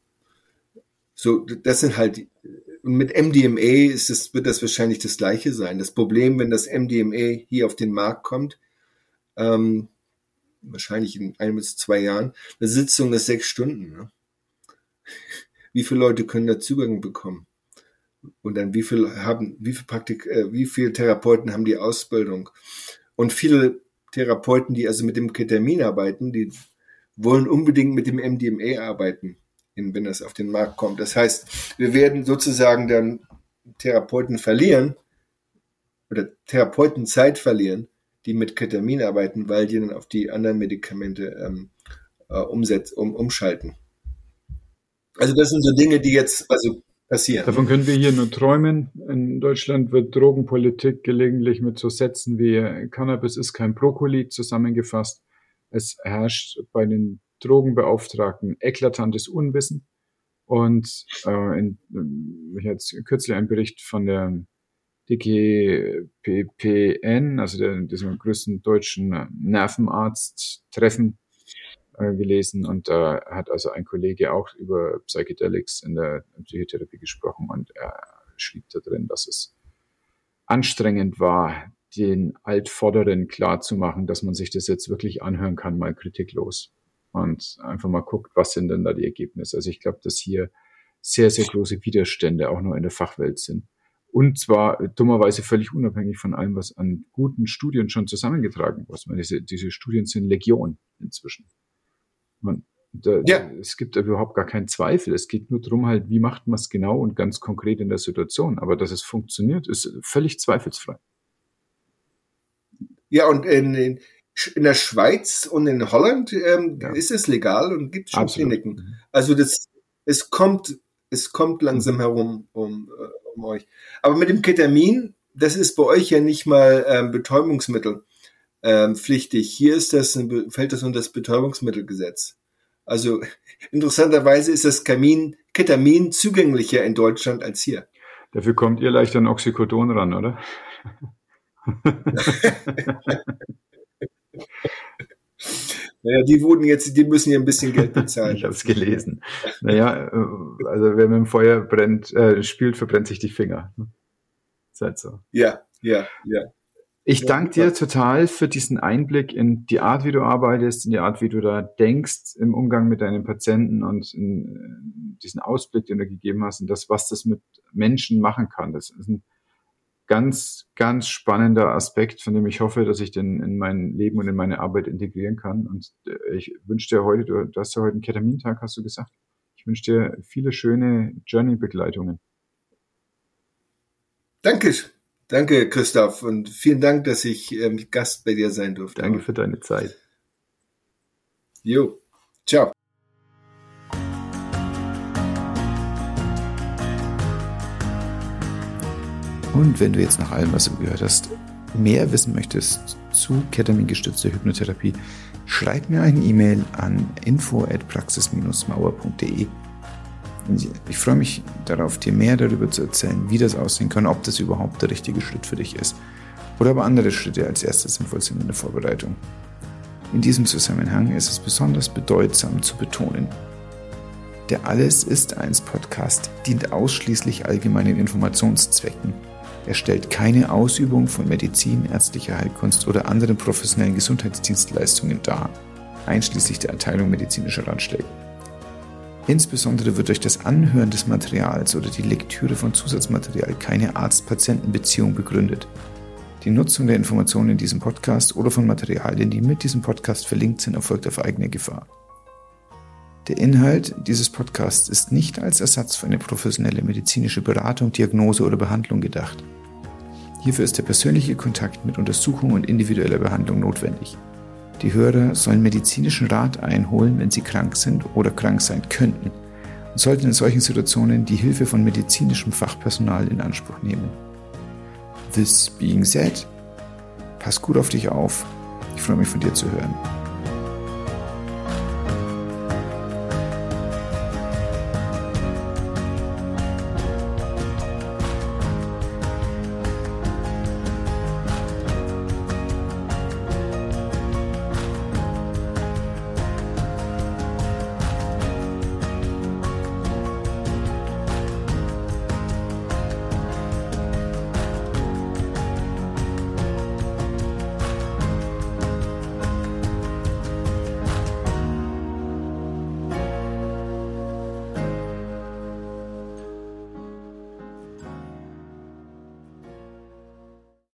so das sind halt und mit MDMA ist es, wird das wahrscheinlich das gleiche sein. Das Problem, wenn das MDMA hier auf den Markt kommt, ähm, wahrscheinlich in ein bis zwei Jahren, eine Sitzung ist sechs Stunden. Ne? Wie viele Leute können da Zugang bekommen? Und dann wie viel haben, wie viel Praktik, äh, wie viele Therapeuten haben die Ausbildung? Und viele Therapeuten, die also mit dem Ketamin arbeiten, die wollen unbedingt mit dem MDMA arbeiten wenn das auf den Markt kommt. Das heißt, wir werden sozusagen dann Therapeuten verlieren oder Therapeutenzeit verlieren, die mit Ketamin arbeiten, weil die dann auf die anderen Medikamente ähm, äh, umsetz, um, umschalten. Also das sind so Dinge, die jetzt also passieren. Davon können wir hier nur träumen. In Deutschland wird Drogenpolitik gelegentlich mit so Sätzen wie Cannabis ist kein Brokkoli zusammengefasst. Es herrscht bei den Drogenbeauftragten eklatantes Unwissen. Und äh, in, ich hatte kürzlich einen Bericht von der DGPPN, also der, diesem größten deutschen Nervenarzt-Treffen äh, gelesen. Und da äh, hat also ein Kollege auch über Psychedelics in der Psychotherapie gesprochen. Und er schrieb da drin, dass es anstrengend war, den Altvorderen klarzumachen, dass man sich das jetzt wirklich anhören kann, mal kritiklos und einfach mal guckt, was sind denn da die Ergebnisse. Also ich glaube, dass hier sehr, sehr große Widerstände auch nur in der Fachwelt sind. Und zwar dummerweise völlig unabhängig von allem, was an guten Studien schon zusammengetragen wurde. meine, diese, diese Studien sind Legion inzwischen. Man, da, ja. Es gibt überhaupt gar keinen Zweifel. Es geht nur darum, halt, wie macht man es genau und ganz konkret in der Situation. Aber dass es funktioniert, ist völlig zweifelsfrei. Ja, und in, in, in der Schweiz und in Holland ähm, ja. ist es legal und gibt schon Absolut. Kliniken. Mhm. Also das, es kommt, es kommt langsam herum um, äh, um euch. Aber mit dem Ketamin, das ist bei euch ja nicht mal ähm, Betäubungsmittel ähm, pflichtig. Hier ist das, fällt das unter das Betäubungsmittelgesetz. Also interessanterweise ist das Kamin, Ketamin zugänglicher in Deutschland als hier. Dafür kommt ihr leicht an Oxycodon ran, oder? Naja, die wurden jetzt, die müssen ja ein bisschen Geld bezahlen. ich habe es gelesen. Naja, äh, also wer mit dem Feuer brennt, äh, spielt, verbrennt sich die Finger. Ist halt so. Ja, ja, ja. Ich danke dir total für diesen Einblick in die Art, wie du arbeitest, in die Art, wie du da denkst im Umgang mit deinen Patienten und in äh, diesen Ausblick, den du gegeben hast und das, was das mit Menschen machen kann. Das ist ein ganz, ganz spannender Aspekt, von dem ich hoffe, dass ich den in mein Leben und in meine Arbeit integrieren kann. Und äh, ich wünsche dir heute, du, du hast ja heute einen Ketamintag, hast du gesagt? Ich wünsche dir viele schöne Journey-Begleitungen. Danke, danke Christoph und vielen Dank, dass ich ähm, Gast bei dir sein durfte. Danke für deine Zeit. Jo, ciao. Und wenn du jetzt nach allem, was du gehört hast, mehr wissen möchtest zu ketamingestützter Hypnotherapie, schreib mir eine E-Mail an info@praxis-mauer.de. Ich freue mich darauf, dir mehr darüber zu erzählen, wie das aussehen kann, ob das überhaupt der richtige Schritt für dich ist oder aber andere Schritte als erstes sinnvoll sind in der Vorbereitung. In diesem Zusammenhang ist es besonders bedeutsam zu betonen, der Alles ist eins Podcast dient ausschließlich allgemeinen Informationszwecken er stellt keine Ausübung von Medizin, ärztlicher Heilkunst oder anderen professionellen Gesundheitsdienstleistungen dar, einschließlich der Erteilung medizinischer Ratschläge. Insbesondere wird durch das Anhören des Materials oder die Lektüre von Zusatzmaterial keine Arzt-Patienten-Beziehung begründet. Die Nutzung der Informationen in diesem Podcast oder von Materialien, die mit diesem Podcast verlinkt sind, erfolgt auf eigene Gefahr. Der Inhalt dieses Podcasts ist nicht als Ersatz für eine professionelle medizinische Beratung, Diagnose oder Behandlung gedacht. Hierfür ist der persönliche Kontakt mit Untersuchung und individueller Behandlung notwendig. Die Hörer sollen medizinischen Rat einholen, wenn sie krank sind oder krank sein könnten und sollten in solchen Situationen die Hilfe von medizinischem Fachpersonal in Anspruch nehmen. This being said, pass gut auf dich auf. Ich freue mich von dir zu hören.